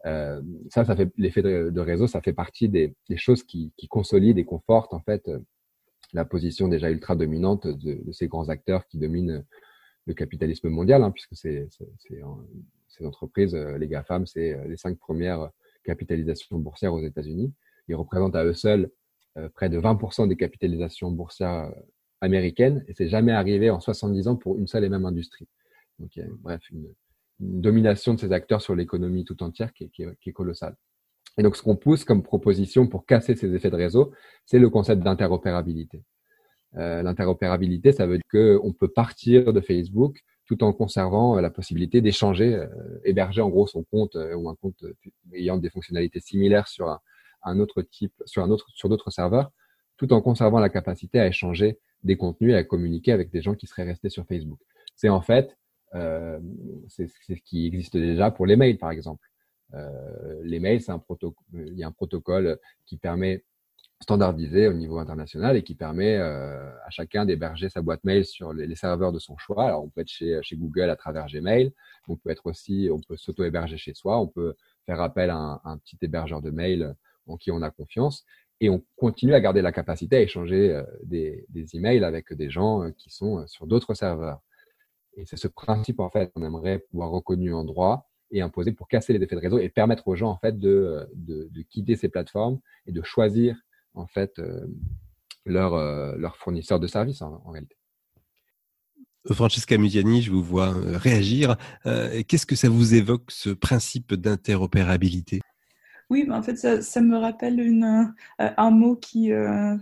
Euh, ça, ça fait l'effet de, réseau, ça fait partie des, choses qui, consolident et confortent en fait la position déjà ultra dominante de, ces grands acteurs qui dominent le capitalisme mondial, hein, puisque c'est ces entreprises, euh, les GAFAM, c'est euh, les cinq premières capitalisations boursières aux États-Unis. Ils représentent à eux seuls euh, près de 20% des capitalisations boursières américaines, et c'est jamais arrivé en 70 ans pour une seule et même industrie. Donc, bref, une, une, domination de ces acteurs sur l'économie tout entière qui est, qui, est, qui est colossale. Et donc, ce qu'on pousse comme proposition pour casser ces effets de réseau, c'est le concept d'interopérabilité. Euh, l'interopérabilité, ça veut dire qu'on peut partir de Facebook tout en conservant euh, la possibilité d'échanger, euh, héberger en gros son compte ou un compte ayant des fonctionnalités similaires sur un, un autre type, sur un autre, sur d'autres serveurs, tout en conservant la capacité à échanger des contenus et à communiquer avec des gens qui seraient restés sur Facebook. C'est en fait, euh, c'est ce qui existe déjà pour les mails, par exemple. Euh, les mails, c'est un protocole, il y a un protocole qui permet standardisé au niveau international et qui permet euh, à chacun d'héberger sa boîte mail sur les, serveurs de son choix. Alors, on peut être chez, Google à travers Gmail, on peut être aussi, on peut s'auto-héberger chez soi, on peut faire appel à un, un, petit hébergeur de mail en qui on a confiance et on continue à garder la capacité à échanger euh, des, emails avec des gens euh, qui sont sur d'autres serveurs. Et c'est ce principe, en fait, qu'on aimerait pouvoir reconnu en droit et imposer pour casser les effets de réseau et permettre aux gens, en fait, de, de, quitter ces plateformes et de choisir en fait euh, leur, euh, leur fournisseur de services en, réalité. Francesca Mudiani, je vous vois euh, réagir. Qu'est-ce que ça vous évoque, ce principe d'interopérabilité? Oui, en fait, ça, me rappelle euh, un mot qui, euh,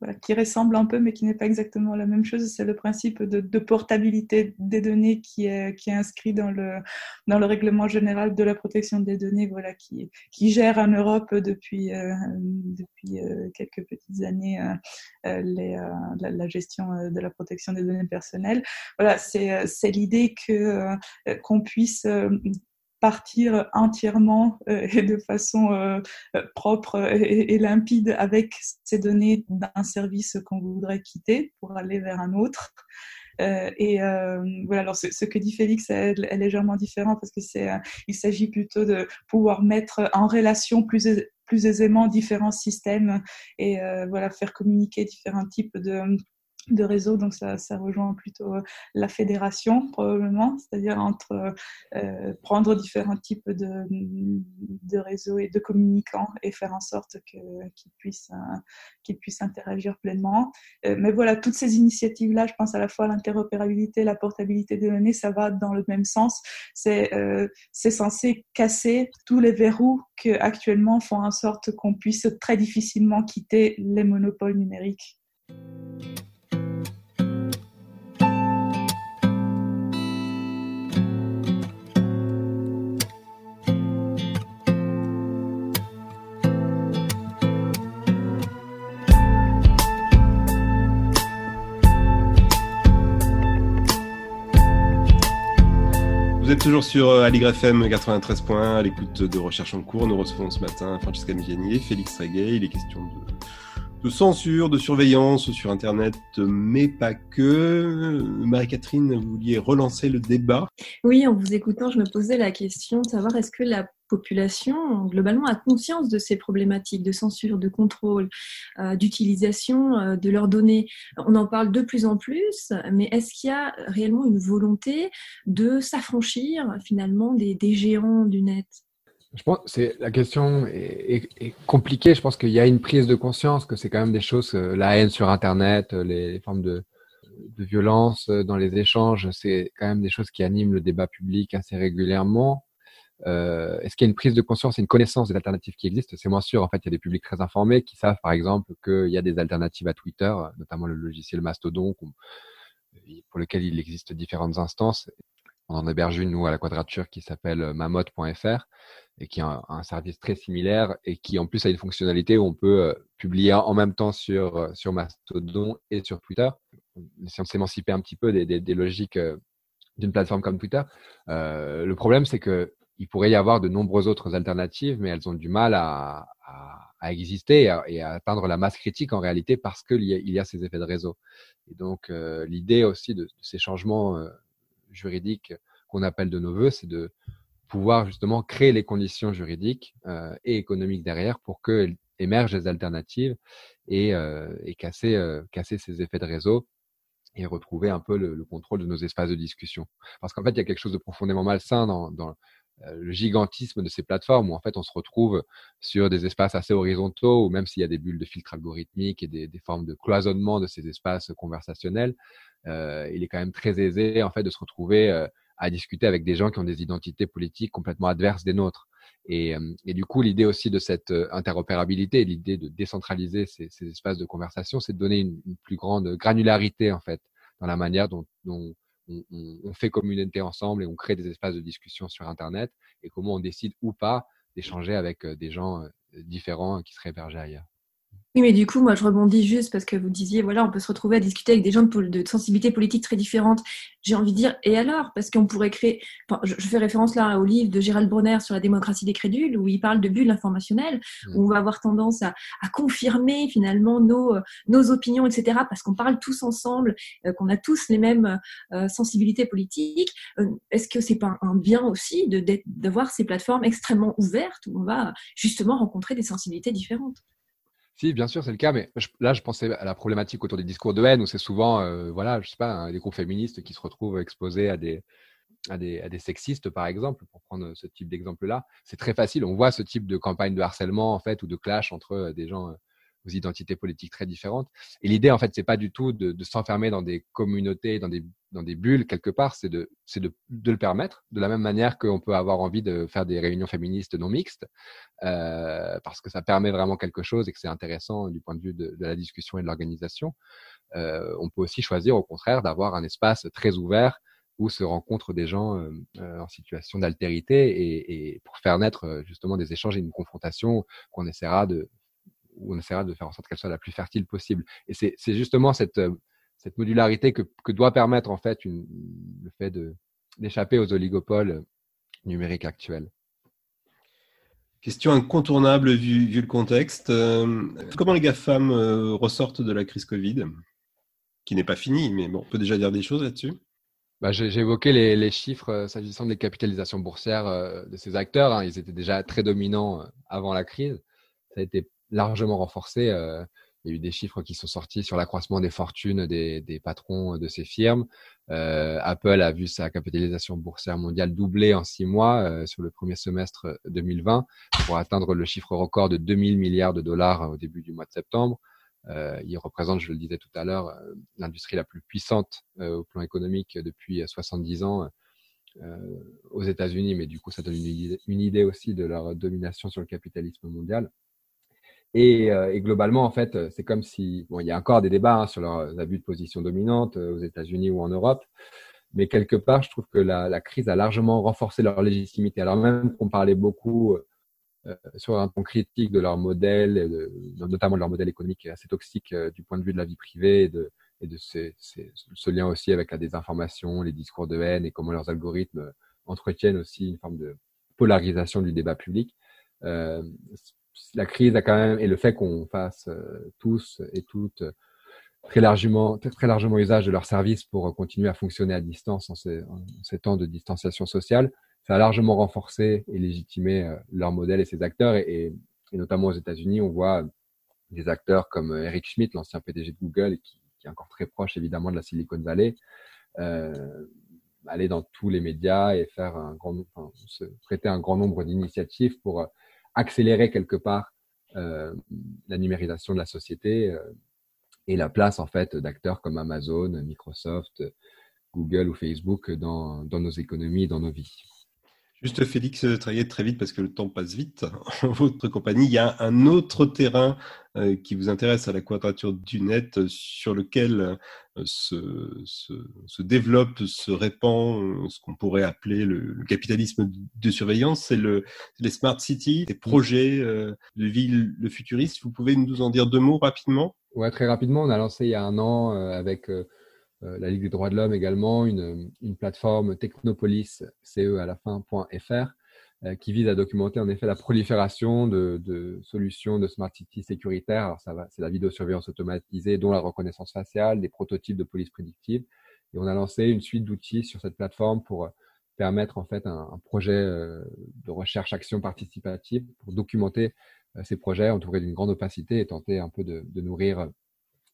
voilà, qui, ressemble un peu, mais qui n'est pas exactement la même chose. C'est le principe de, portabilité des données qui est, inscrit dans le, dans le règlement général de la protection des données, voilà, qui, qui gère en Europe depuis, euh, depuis euh, quelques petites années euh, la, la, gestion de la protection des données personnelles. Voilà, c'est l'idée que qu'on puisse partir entièrement euh, et de façon euh, euh, propre et, limpide avec ces données d'un service qu'on voudrait quitter pour aller vers un autre. Euh, et euh, voilà, alors ce, que dit Félix est, est légèrement différent parce que c'est, il s'agit plutôt de pouvoir mettre en relation plus plus aisément différents systèmes et voilà faire communiquer différents types de de réseau, donc ça, rejoint plutôt euh, la fédération probablement, c'est-à-dire entre euh, prendre différents types de, de réseaux et de communicants et faire en sorte qu'ils puissent, euh, puissent interagir pleinement. Mais voilà, toutes ces initiatives-là, je pense à la fois l'interopérabilité, la portabilité des données, ça va dans le même sens. C'est censé casser tous les verrous qui actuellement font en sorte qu'on puisse très difficilement quitter les monopoles numériques. Vous êtes toujours sur euh, Aligre FM 93.1 à l'écoute de Recherche en cours. Nous recevons ce matin Francesca Migliani, Félix Reguet. Il est question de censure, de surveillance sur Internet, mais pas que. Marie-Catherine, vous vouliez relancer le débat? Oui, en vous écoutant, je me posais la question de savoir est-ce que la population, globalement, a conscience de ces problématiques de censure, de contrôle, euh, d'utilisation euh, de leurs données. On en parle de plus en plus, mais est-ce qu'il y a réellement une volonté de s'affranchir finalement des, géants du net? Je pense c'est la question est, compliquée. Je pense qu'il y a une prise de conscience que c'est quand même des choses, euh, la haine sur Internet, les, formes de violence dans les échanges, c'est quand même des choses qui animent le débat public assez régulièrement. Euh, Est-ce qu'il y a une prise de conscience et une connaissance des alternatives qui existent? C'est moins sûr. En fait, il y a des publics très informés qui savent, par exemple, qu'il y a des alternatives à Twitter, notamment le logiciel Mastodon, pour lequel il existe différentes instances. On en héberge une, nous, à la quadrature, qui s'appelle mamotte.fr et qui a un, service très similaire et qui, en plus, a une fonctionnalité où on peut euh, publier en même temps sur, euh, Mastodon et sur Twitter. Essayons de s'émanciper un petit peu des, logiques euh, d'une plateforme comme Twitter. Euh, le problème, c'est que il pourrait y avoir de nombreuses autres alternatives, mais elles ont du mal à, à, à exister et à, et à, atteindre la masse critique en réalité parce qu'il y, y a ces effets de réseau. Et donc, euh, l'idée aussi de, ces changements euh, juridiques qu'on appelle de nos voeux, c'est de pouvoir justement créer les conditions juridiques euh, et économiques derrière pour que émergent des alternatives et, euh, et casser, euh, casser ces effets de réseau et retrouver un peu le, le, contrôle de nos espaces de discussion. Parce qu'en fait, il y a quelque chose de profondément malsain dans, dans le gigantisme de ces plateformes où en fait on se retrouve sur des espaces assez horizontaux ou même s'il y a des bulles de filtre algorithmique et des, des formes de cloisonnement de ces espaces conversationnels, euh, il est quand même très aisé en fait de se retrouver euh, à discuter avec des gens qui ont des identités politiques complètement adverses des nôtres. Et, euh, et du coup, l'idée aussi de cette euh, interopérabilité, l'idée de décentraliser ces, ces, espaces de conversation, c'est de donner une, une, plus grande granularité en fait dans la manière dont, dont on, fait communauté ensemble et on crée des espaces de discussion sur Internet et comment on décide ou pas d'échanger avec euh, des gens euh, différents qui seraient hébergés ailleurs. Oui, mais du coup, moi, je rebondis juste parce que vous disiez, voilà, on peut se retrouver à discuter avec des gens de, de sensibilités politiques très différentes. J'ai envie de dire, et alors? Parce qu'on pourrait créer. Enfin, je, je, fais référence là au livre de Gérald Bronner sur la démocratie des crédules, où il parle de bulles informationnelles, mmh. où on va avoir tendance à, à confirmer finalement nos, nos opinions, etc., parce qu'on parle tous ensemble, euh, qu'on a tous les mêmes euh, sensibilités politiques. Euh, Est-ce que c'est pas un bien aussi d'avoir ces plateformes extrêmement ouvertes où on va justement rencontrer des sensibilités différentes? Si, bien sûr, c'est le cas, mais là, je pensais à la problématique autour des discours de haine, où c'est souvent, euh, voilà, je sais pas, hein, des groupes féministes qui se retrouvent exposés à des, à des, à des sexistes, par exemple, pour prendre ce type d'exemple-là. C'est très facile. On voit ce type de campagne de harcèlement, en fait, ou de clash entre euh, des gens euh, aux identités politiques très différentes. Et l'idée, en fait, c'est pas du tout de, de s'enfermer dans des communautés, dans des, dans des bulles quelque part, c'est de, c'est de, de le permettre, de la même manière qu'on peut avoir envie de faire des réunions féministes non mixtes, euh, parce que ça permet vraiment quelque chose et que c'est intéressant du point de vue de, de la discussion et de l'organisation. Euh, on peut aussi choisir, au contraire, d'avoir un espace très ouvert où se rencontrent des gens euh, en situation d'altérité et, et, pour faire naître euh, justement des échanges et une confrontation qu'on essaiera de où on essaiera de faire en sorte qu'elle soit la plus fertile possible. Et c'est justement cette, euh, cette modularité que, que, doit permettre en fait une, le fait d'échapper aux oligopoles numériques actuels. Question incontournable vu, vu le contexte. Euh, comment les GAFAM euh, ressortent de la crise Covid? Qui n'est pas finie, mais bon, on peut déjà dire des choses là-dessus bah, J'ai évoqué les, les chiffres euh, s'agissant des capitalisations boursières de ces acteurs. Hein. Ils étaient déjà très dominants avant la crise. Ça a été largement renforcé. Euh, il y a eu des chiffres qui sont sortis sur l'accroissement des fortunes des, des, patrons de ces firmes. Euh, Apple a vu sa capitalisation boursière mondiale doubler en six mois euh, sur le premier semestre 2020 pour atteindre le chiffre record de 2000 milliards de dollars au début du mois de septembre. Euh, il représente, je le disais tout à l'heure, l'industrie la plus puissante euh, au plan économique depuis 70 ans aux États-Unis, mais du coup, ça donne une une idée aussi de leur domination sur le capitalisme mondial. Et, euh, et, globalement, en fait, c'est comme si, bon, il y a encore des débats hein, sur leurs abus de position dominante euh, aux États-Unis ou en Europe, mais quelque part, je trouve que la, la, crise a largement renforcé leur légitimité. Alors même qu'on parlait beaucoup euh, sur un ton critique de leur modèle, de, notamment de leur modèle économique assez toxique euh, du point de vue de la vie privée et de, et de ces, ces, ce lien aussi avec la désinformation, les discours de haine et comment leurs algorithmes entretiennent aussi une forme de polarisation du débat public. Euh, la crise a quand même et le fait qu'on fasse euh, tous et toutes très largement, très largement usage de leurs services pour continuer à fonctionner à distance en ces, temps de distanciation sociale, ça a largement renforcé et légitimé euh, leur modèle et ses acteurs. Et, notamment aux États-Unis, on voit des acteurs comme Eric Schmidt, l'ancien PDG de Google, qui, est encore très proche évidemment de la Silicon Valley, euh, aller dans tous les médias et faire un grand, se prêter un grand nombre d'initiatives pour accélérer quelque part euh, la numérisation de la société euh, et la place en fait d'acteurs comme Amazon, Microsoft, Google ou Facebook dans, nos économies dans nos vies. Juste Félix Traillet, très vite parce que le temps passe vite. Votre compagnie, il y a un autre terrain euh, qui vous intéresse à la quadrature du net, euh, sur lequel euh, se, se, se, développe, se répand ce qu'on pourrait appeler le, le, capitalisme de surveillance, c'est le, les smart cities, les projets de villes le futuriste. Vous pouvez nous en dire deux mots rapidement? Ouais, très rapidement. On a lancé il y a un an avec euh, la Ligue des droits de l'homme également, une, une plateforme Technopolis, CE à la fin.fr, euh, qui vise à documenter en effet la prolifération de, de solutions de smart city sécuritaires. Alors ça va, c'est la vidéosurveillance automatisée, dont la reconnaissance faciale, des prototypes de police prédictive. Et on a lancé une suite d'outils sur cette plateforme pour permettre en fait un, un projet euh, de recherche-action participative pour documenter ces projets entourés d'une grande opacité et tenter un peu de, de nourrir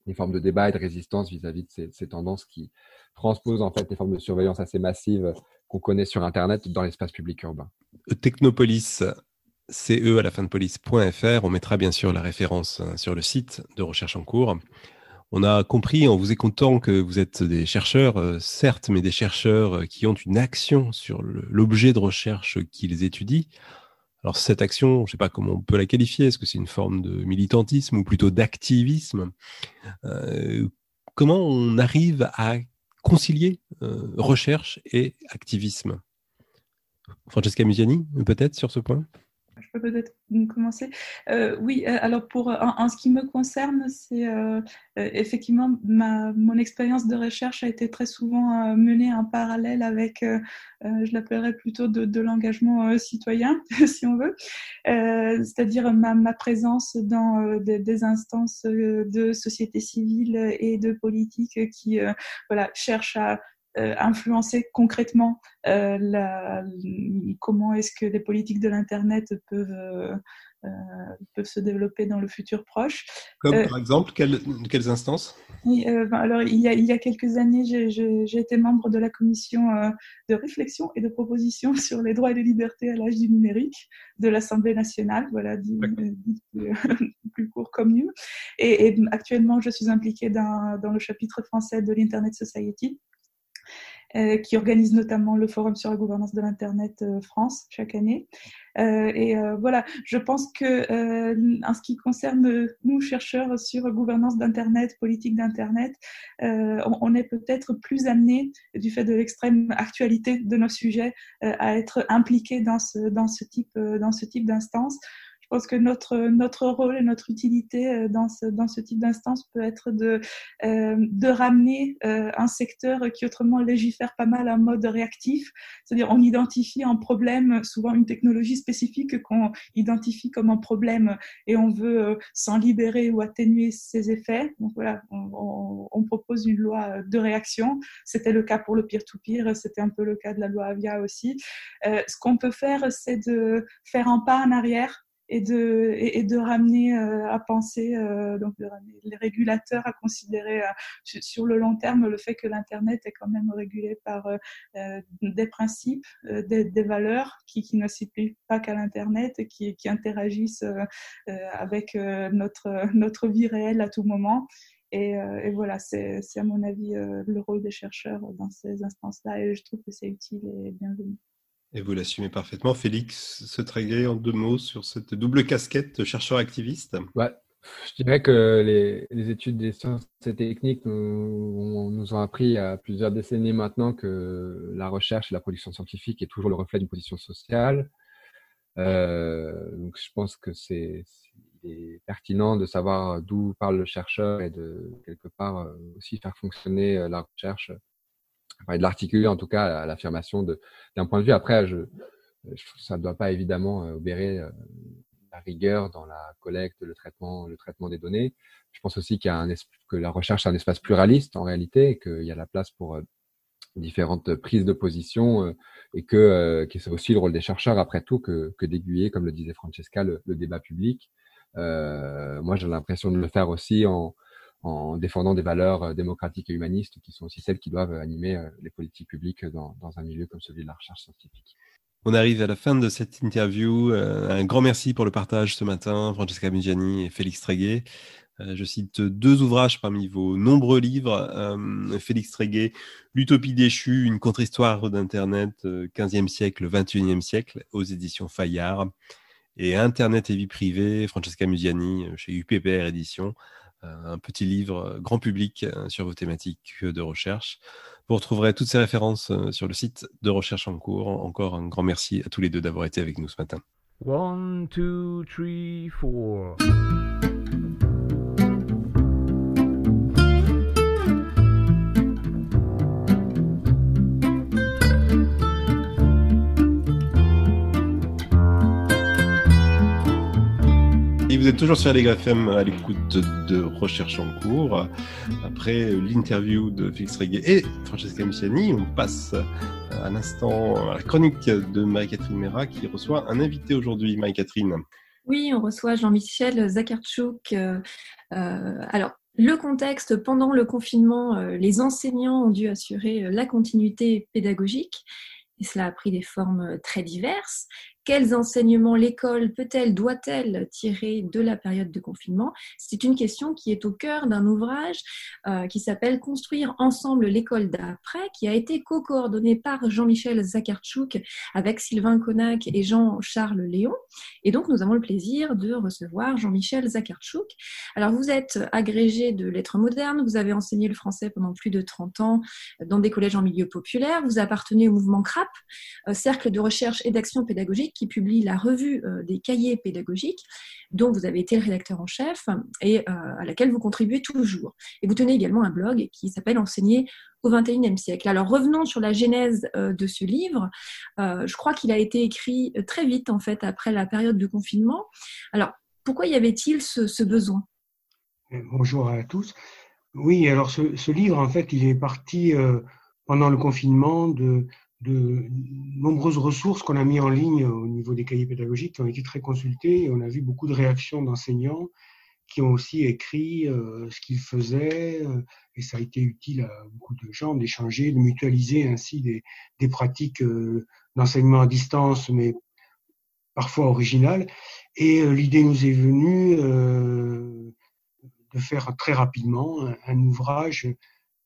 des formes de débat et de résistance vis-à-vis de ces, ces, tendances qui transposent en fait des formes de surveillance assez massives qu'on connaît sur Internet dans l'espace public urbain. Technopolis, CE à la fin de police.fr, on mettra bien sûr la référence hein, sur le site de recherche en cours. On a compris en vous écoutant que vous êtes des chercheurs, euh, certes, mais des chercheurs qui ont une action sur l'objet de recherche qu'ils étudient. Alors cette action, je ne sais pas comment on peut la qualifier, est-ce que c'est une forme de militantisme ou plutôt d'activisme? Euh, Comment on arrive à concilier euh, recherche et activisme? Francesca Musiani, peut-être sur ce point? Je peux peut-être commencer. Euh, oui, alors pour en, en, ce qui me concerne, c'est euh, effectivement ma, mon expérience de recherche a été très souvent euh, menée en parallèle avec, euh, je l'appellerais plutôt de, l'engagement euh, citoyen, si on veut, c'est-à-dire ma, ma, présence dans des, instances de société civile et de politique qui voilà cherchent à euh, influencer concrètement euh, la, comment est-ce que les politiques de l'Internet peuvent, euh, peuvent se développer dans le futur proche. Comme par exemple, quelles, quelles instances? Oui, alors, il y, a, il y a quelques années, j'ai été membre de la commission de réflexion et de proposition sur les droits et les libertés à l'âge du numérique de l'Assemblée nationale, voilà, dit, plus, court comme nous. Et, et, actuellement, je suis impliquée dans, dans le chapitre français de l'Internet Society, euh, qui organise notamment le forum sur la gouvernance de l'Internet euh, France chaque année. Euh, et euh, voilà, je pense que euh, en ce qui concerne nous, chercheurs sur gouvernance d'Internet, politique d'Internet, on, on, est peut-être plus amené, du fait de l'extrême actualité de nos sujets, à être impliqués dans ce, dans ce type, dans ce type d'instance je pense que notre, notre rôle et notre utilité euh, dans ce, dans ce type d'instance peut être de, euh, de ramener euh, un secteur qui autrement légifère pas mal en mode réactif, c'est-à-dire on identifie un problème, souvent une technologie spécifique qu'on identifie comme un problème et on veut euh, s'en libérer ou atténuer ses effets. Donc voilà, on, on, on propose une loi de réaction. C'était le cas pour le peer-to-peer, c'était un peu le cas de la loi Avia aussi. Euh, ce qu'on peut faire, c'est de faire un pas en arrière et de, et, de ramener euh, à penser, euh, donc de ramener les régulateurs à considérer euh, sur le long terme le fait que l'Internet est quand même régulé par euh, euh, des principes, des, des, valeurs qui, qui ne s'appliquent pas qu'à l'Internet et qui, qui interagissent avec notre, notre vie réelle à tout moment. Et, et voilà, c'est à mon avis le rôle des chercheurs dans ces instances-là et je trouve que c'est utile et bienvenu. Et vous l'assumez parfaitement. Félix se tréguer en deux mots sur cette double casquette chercheur-activiste ouais. Je dirais que les, études des sciences et techniques nous, nous, ont appris il y a plusieurs décennies maintenant que la recherche et la production scientifique est toujours le reflet d'une position sociale. Euh, donc je pense que c'est pertinent de savoir d'où parle le chercheur et de quelque part euh, aussi faire fonctionner euh, la recherche enfin, de l'articuler en tout cas à l'affirmation d'un point de vue. Après, je, je ça ne doit pas évidemment obérer la rigueur dans la collecte, le traitement, le traitement des données. Je pense aussi qu'il y a un que la recherche est un espace pluraliste en réalité, et qu'il y a la place pour différentes prises de position et que, que c'est aussi le rôle des chercheurs après tout que, que d'aiguiller, comme le disait Francesca, le, le débat public. Euh, moi, j'ai l'impression de le faire aussi en, en défendant des valeurs euh, démocratiques et humanistes qui sont aussi celles qui doivent animer euh, les politiques publiques dans, un milieu comme celui de la recherche scientifique. On arrive à la fin de cette interview. un grand merci pour le partage ce matin, Francesca Mugiani et Félix Tréguet. je cite deux ouvrages parmi vos nombreux livres. Félix Tréguet, L'Utopie déchue, une contre-histoire d'Internet, 15e siècle, 21e siècle, aux éditions Fayard et Internet et vie privée, Francesca Musiani euh, chez UPPR Édition, euh, un petit livre euh, grand public sur vos thématiques de recherche. Vous retrouverez toutes ces références sur le site de Recherche en cours. Encore un grand merci à tous les deux d'avoir été avec nous ce matin. Vous êtes toujours sur les FM à l'écoute de Recherche en cours. Après l'interview de Félix Reguet et Francesca Missiani, on passe à l'instant à la chronique de Marie-Catherine Mera qui reçoit un invité aujourd'hui. Marie-Catherine. Oui, on reçoit Jean-Michel Zakarchuk. Euh, euh, alors, le contexte, pendant le confinement, euh, les enseignants ont dû assurer la continuité pédagogique et cela a pris des formes très diverses. Quels enseignements l'école peut-elle, doit-elle tirer de la période de confinement? C'est une question qui est au cœur d'un ouvrage euh, qui s'appelle Construire ensemble l'école d'après, qui a été co-coordonné par Jean-Michel Zakarchuk avec Sylvain Konak et Jean-Charles Léon. Et donc, nous avons le plaisir de recevoir Jean-Michel Zakarchuk. Alors, vous êtes agrégé de lettres modernes, vous avez enseigné le français pendant plus de 30 ans dans des collèges en milieu populaire, vous appartenez au mouvement CRAP, euh, Cercle de recherche et d'action pédagogique qui publie la revue euh, des cahiers pédagogiques, dont vous avez été le rédacteur en chef et euh, à laquelle vous contribuez toujours. Et vous tenez également un blog qui s'appelle Enseigner au XXIe siècle. Alors revenons sur la genèse euh, de ce livre. je crois qu'il a été écrit très vite en fait après la période de confinement. Alors pourquoi y avait-il ce, besoin? Bonjour à tous. Oui, alors ce, ce, livre en fait il est parti pendant le confinement de de nombreuses ressources qu'on a mis en ligne au niveau des cahiers pédagogiques qui ont été très consultés et on a vu beaucoup de réactions d'enseignants qui ont aussi écrit euh, ce qu'ils faisaient euh, et ça a été utile à beaucoup de gens d'échanger, de mutualiser ainsi des, des pratiques euh, d'enseignement à distance mais parfois originales. Et l'idée nous est venue de faire très rapidement un, ouvrage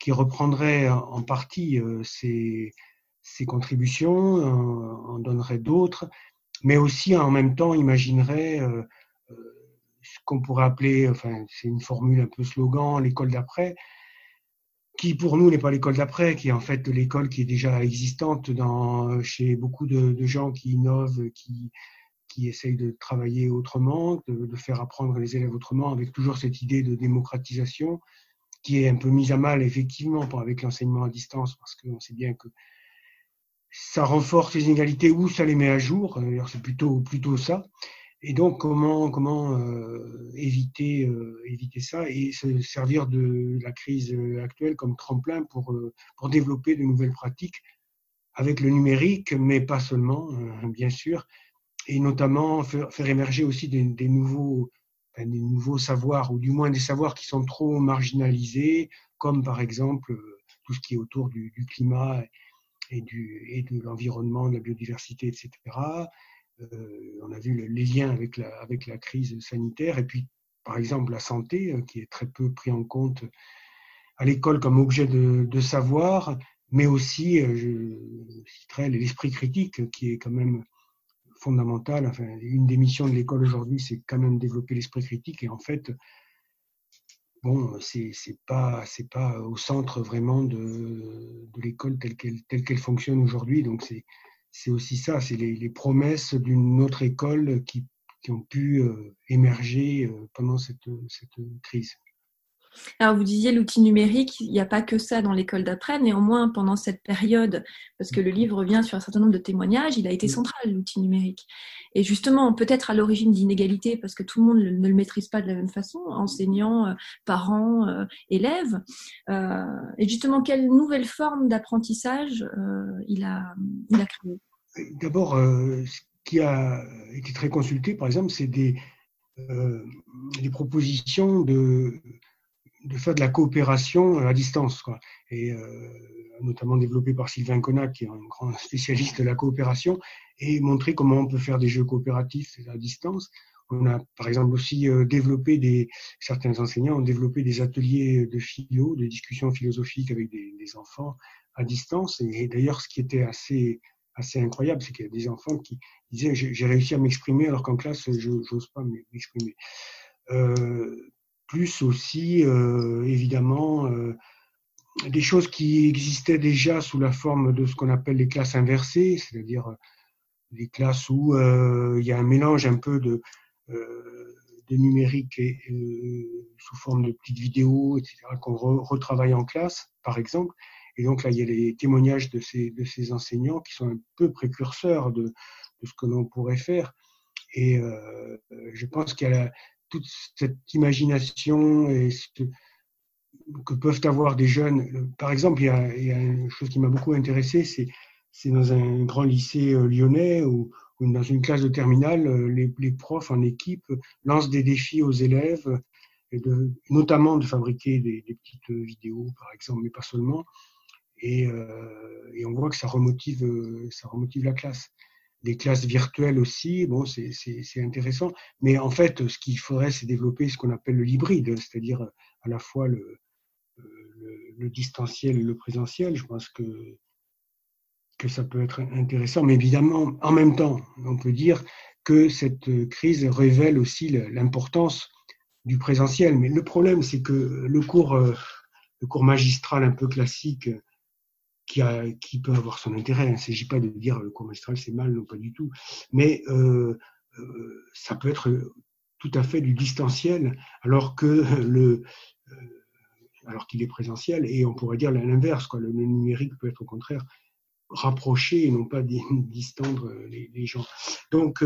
qui reprendrait en partie ces ses contributions, en, donnerait d'autres, mais aussi en même temps imaginerait euh, euh, ce qu'on pourrait appeler, enfin c'est une formule un peu slogan, l'école d'après, qui pour nous n'est pas l'école d'après, qui est en fait l'école qui est déjà existante dans, chez beaucoup de, gens qui innovent, qui, qui essayent de travailler autrement, de, de, faire apprendre les élèves autrement, avec toujours cette idée de démocratisation qui est un peu mise à mal effectivement avec l'enseignement à distance, parce qu'on sait bien que ça renforce les inégalités ou ça les met à jour. C'est plutôt plutôt ça. Et donc, comment comment euh, éviter euh, éviter ça et se servir de la crise actuelle comme tremplin pour euh, pour développer de nouvelles pratiques avec le numérique, mais pas seulement, bien sûr, et notamment faire, faire émerger aussi des, nouveaux des nouveaux savoirs ou du moins des savoirs qui sont trop marginalisés, comme par exemple tout ce qui est autour du climat et, du, et de l'environnement, de la biodiversité, etc. Euh, on a vu les liens avec la, avec la crise sanitaire et puis, par exemple, la santé, euh, qui est très peu pris en compte à l'école comme objet de, savoir, mais aussi, euh, je citerai l'esprit critique, qui est quand même fondamental. Une des missions de l'école aujourd'hui, c'est quand même développer l'esprit critique. Et en fait, bon, c'est pas c'est pas au centre vraiment de, de l'école telle qu'elle telle qu'elle fonctionne aujourd'hui. Donc c'est c'est aussi ça, c'est les, les, promesses d'une autre école qui, qui ont pu euh, émerger euh, pendant cette, cette crise. Alors, vous disiez l'outil numérique, il n'y a pas que ça dans l'école d'après. Néanmoins, pendant cette période, parce que le livre revient sur un certain nombre de témoignages, il a été central, l'outil numérique. Et justement, peut-être à l'origine d'inégalités, parce que tout le monde ne le maîtrise pas de la même façon, enseignants, euh, parents, euh, élèves. Euh, et justement, quelle nouvelle forme d'apprentissage il, a, il a créé? D'abord, ce qui a été très consulté, par exemple, c'est des, des propositions de de faire de la coopération à distance, quoi. et euh, notamment développé par Sylvain Connac, qui est un grand spécialiste de la coopération, et montrer comment on peut faire des jeux coopératifs à distance. On a par exemple aussi euh, développé des certains enseignants ont développé des ateliers de philo, de discussions philosophiques avec des, des enfants à distance. Et d'ailleurs, ce qui était assez assez incroyable, c'est qu'il y a des enfants qui disaient j'ai réussi à m'exprimer alors qu'en classe je n'ose pas m'exprimer. Euh, plus aussi euh, évidemment euh, des choses qui existaient déjà sous la forme de ce qu'on appelle les classes inversées, c'est-à-dire euh, des classes où il y a un mélange un peu de, numérique et, sous forme de petites vidéos, etc., qu'on retravaille en classe, par exemple. Et donc là, il y a les témoignages de ces, de ces enseignants qui sont un peu précurseurs de, de ce que l'on pourrait faire. Et je pense qu'il y a la, toute cette imagination que peuvent avoir des jeunes. Par exemple, il y a, une chose qui m'a beaucoup intéressé, c'est dans un grand lycée euh, lyonnais ou, dans une classe de terminale, euh, les, profs en équipe lancent des défis aux élèves, notamment de fabriquer des, des, petites vidéos, par exemple, mais pas seulement. Et, euh, et on voit que ça remotive, ça remotive la classe des classes virtuelles aussi, bon, c'est intéressant. Mais en fait, ce qu'il faudrait, c'est développer ce qu'on appelle le hybride, c'est-à-dire à la fois le, le, le, distanciel et le présentiel. Je pense que, que ça peut être intéressant. Mais évidemment, en même temps, on peut dire que cette crise révèle aussi l'importance du présentiel. Mais le problème, c'est que le cours, le cours magistral un peu classique qui, peut avoir son intérêt. Il ne s'agit pas de dire le cours magistral c'est mal, non pas du tout. Mais euh, euh, ça peut être tout à fait du distanciel, alors que le euh, alors qu'il est présentiel. Et on pourrait dire l'inverse, quoi. Le, numérique peut être au contraire rapprocher et non pas distendre les, gens. Donc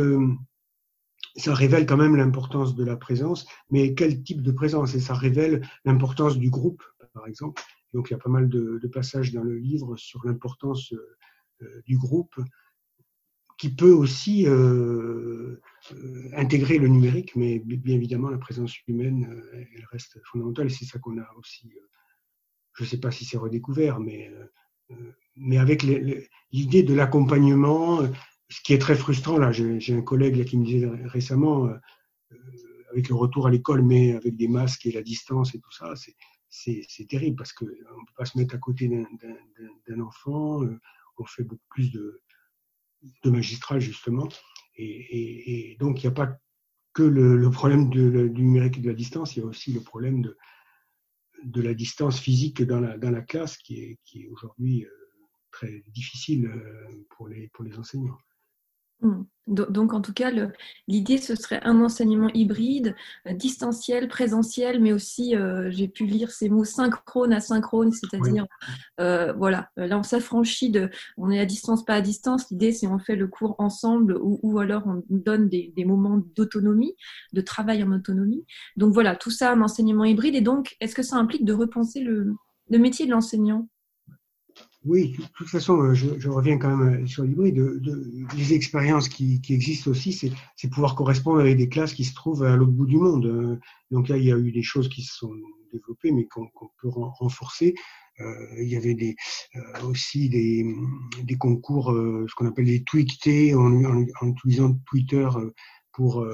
ça révèle quand même l'importance de la présence, mais quel type de présence? Et ça révèle l'importance du groupe, par exemple. Donc il y a pas mal de, passages dans le livre sur l'importance euh, euh, du groupe qui peut aussi euh, intégrer le numérique, mais bien évidemment la présence humaine, elle reste fondamentale. C'est ça qu'on a aussi, je ne sais pas si c'est redécouvert, mais, mais avec l'idée de l'accompagnement, ce qui est très frustrant, là, j'ai un collègue qui me disait récemment, avec le retour à l'école, mais avec des masques et la distance et tout ça, c'est c'est terrible parce qu'on ne peut pas se mettre à côté d'un enfant. Euh, on fait beaucoup plus de, de magistral, justement. Et, donc, il n'y a pas que le, problème du numérique et de la distance, il y a aussi le problème de, la distance physique dans la, classe qui est, aujourd'hui euh, très difficile euh, pour les enseignants. Mmh. Donc, en tout cas, l'idée, ce serait un enseignement hybride, euh, distanciel, présentiel, mais aussi, euh, j'ai pu lire ces mots synchrone, asynchrone, c'est-à-dire, euh, voilà, là, on s'affranchit de, on est à distance, pas à distance. L'idée, c'est on fait le cours ensemble ou, ou alors on donne des, des moments d'autonomie, de travail en autonomie. Donc voilà, tout ça, un enseignement hybride. Et donc, est-ce que ça implique de repenser le, le métier de l'enseignant? Oui, de toute façon, euh, je, je reviens quand même euh, sur l'hybride. De, de, les expériences qui, qui existent aussi, c'est pouvoir correspondre avec des classes qui se trouvent à l'autre bout du monde. Euh, donc là, il y a eu des choses qui se sont développées, mais qu'on peut renforcer. Euh, il y avait des, euh, aussi des, des concours, euh, ce qu'on appelle les tweaktés, en, en, en, utilisant Twitter pour,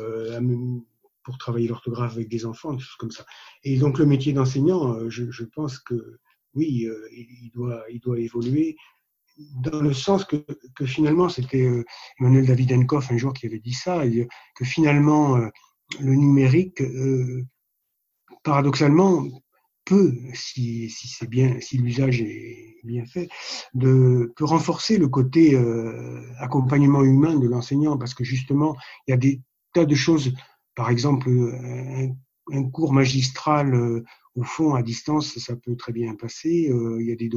pour travailler l'orthographe avec des enfants, des choses comme ça. Et donc le métier d'enseignant, je, je pense que oui, euh, il, doit, évoluer dans le sens que, finalement, c'était euh, Emmanuel Davidenkoff un jour qui avait dit ça, que finalement, euh, le numérique, paradoxalement, peut, si, c'est bien, si l'usage est bien fait, peut renforcer le côté accompagnement humain de l'enseignant, parce que justement, il y a des tas de choses, par exemple, un cours magistral au fond, à distance, ça peut très bien passer. il y a des,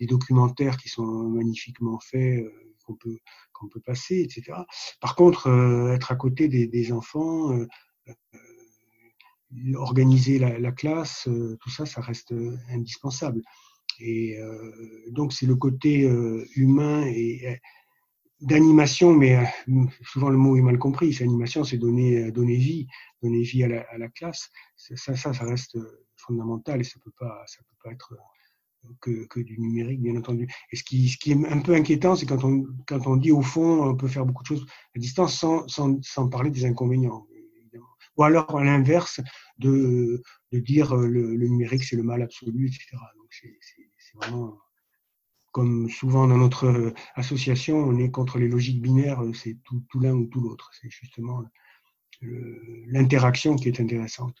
des documentaires qui sont magnifiquement faits qu'on peut qu'on peut passer, etc. Par contre, être à côté des, enfants, organiser la, la classe, tout ça, ça reste indispensable. Et donc, c'est le côté humain et d'animation, mais euh, souvent le mot est mal compris. C'est animation, c'est donner, euh, donner vie, donner vie à la, à la classe. Ça, ça, ça reste euh, fondamental et ça peut pas, ça peut pas être que, que, du numérique, bien entendu. Et ce qui, ce qui est un peu inquiétant, c'est quand on, quand on dit au fond, on peut faire beaucoup de choses à distance sans, sans, sans parler des inconvénients. Ou alors, à l'inverse, de, de dire le, le numérique, c'est le mal absolu, etc. Donc, c'est vraiment comme souvent dans notre euh, association, on est contre les logiques binaires, euh, c'est tout, l'un ou tout l'autre. C'est justement l'interaction qui est intéressante.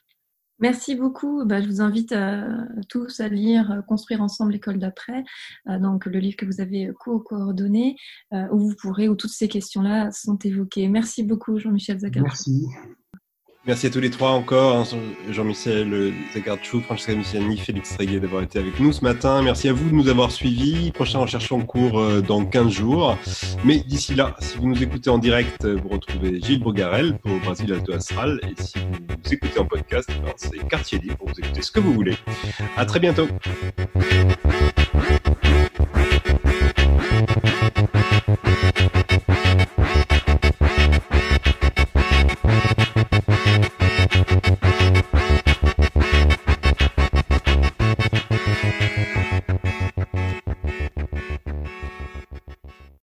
Merci beaucoup. Bah, je vous invite euh, tous à lire Construire ensemble l'école d'après, donc le livre que vous avez co-coordonné, où vous pourrez, où toutes ces questions-là sont évoquées. Merci beaucoup, Jean-Michel Zagar. Merci. Merci à tous les trois encore, hein, Jean-Michel Zagarchou, Francesca Missiani, Félix Reguet d'avoir été avec nous ce matin. Merci à vous de nous avoir suivis. Prochain recherche en cours euh, dans 15 jours. Mais d'ici là, si vous nous écoutez en direct, vous retrouvez Gilles Bogarel pour Brasil Alto Astral. Et si vous nous écoutez en podcast, ben, c'est Quartier Libre pour vous écouter ce que vous voulez. À très bientôt.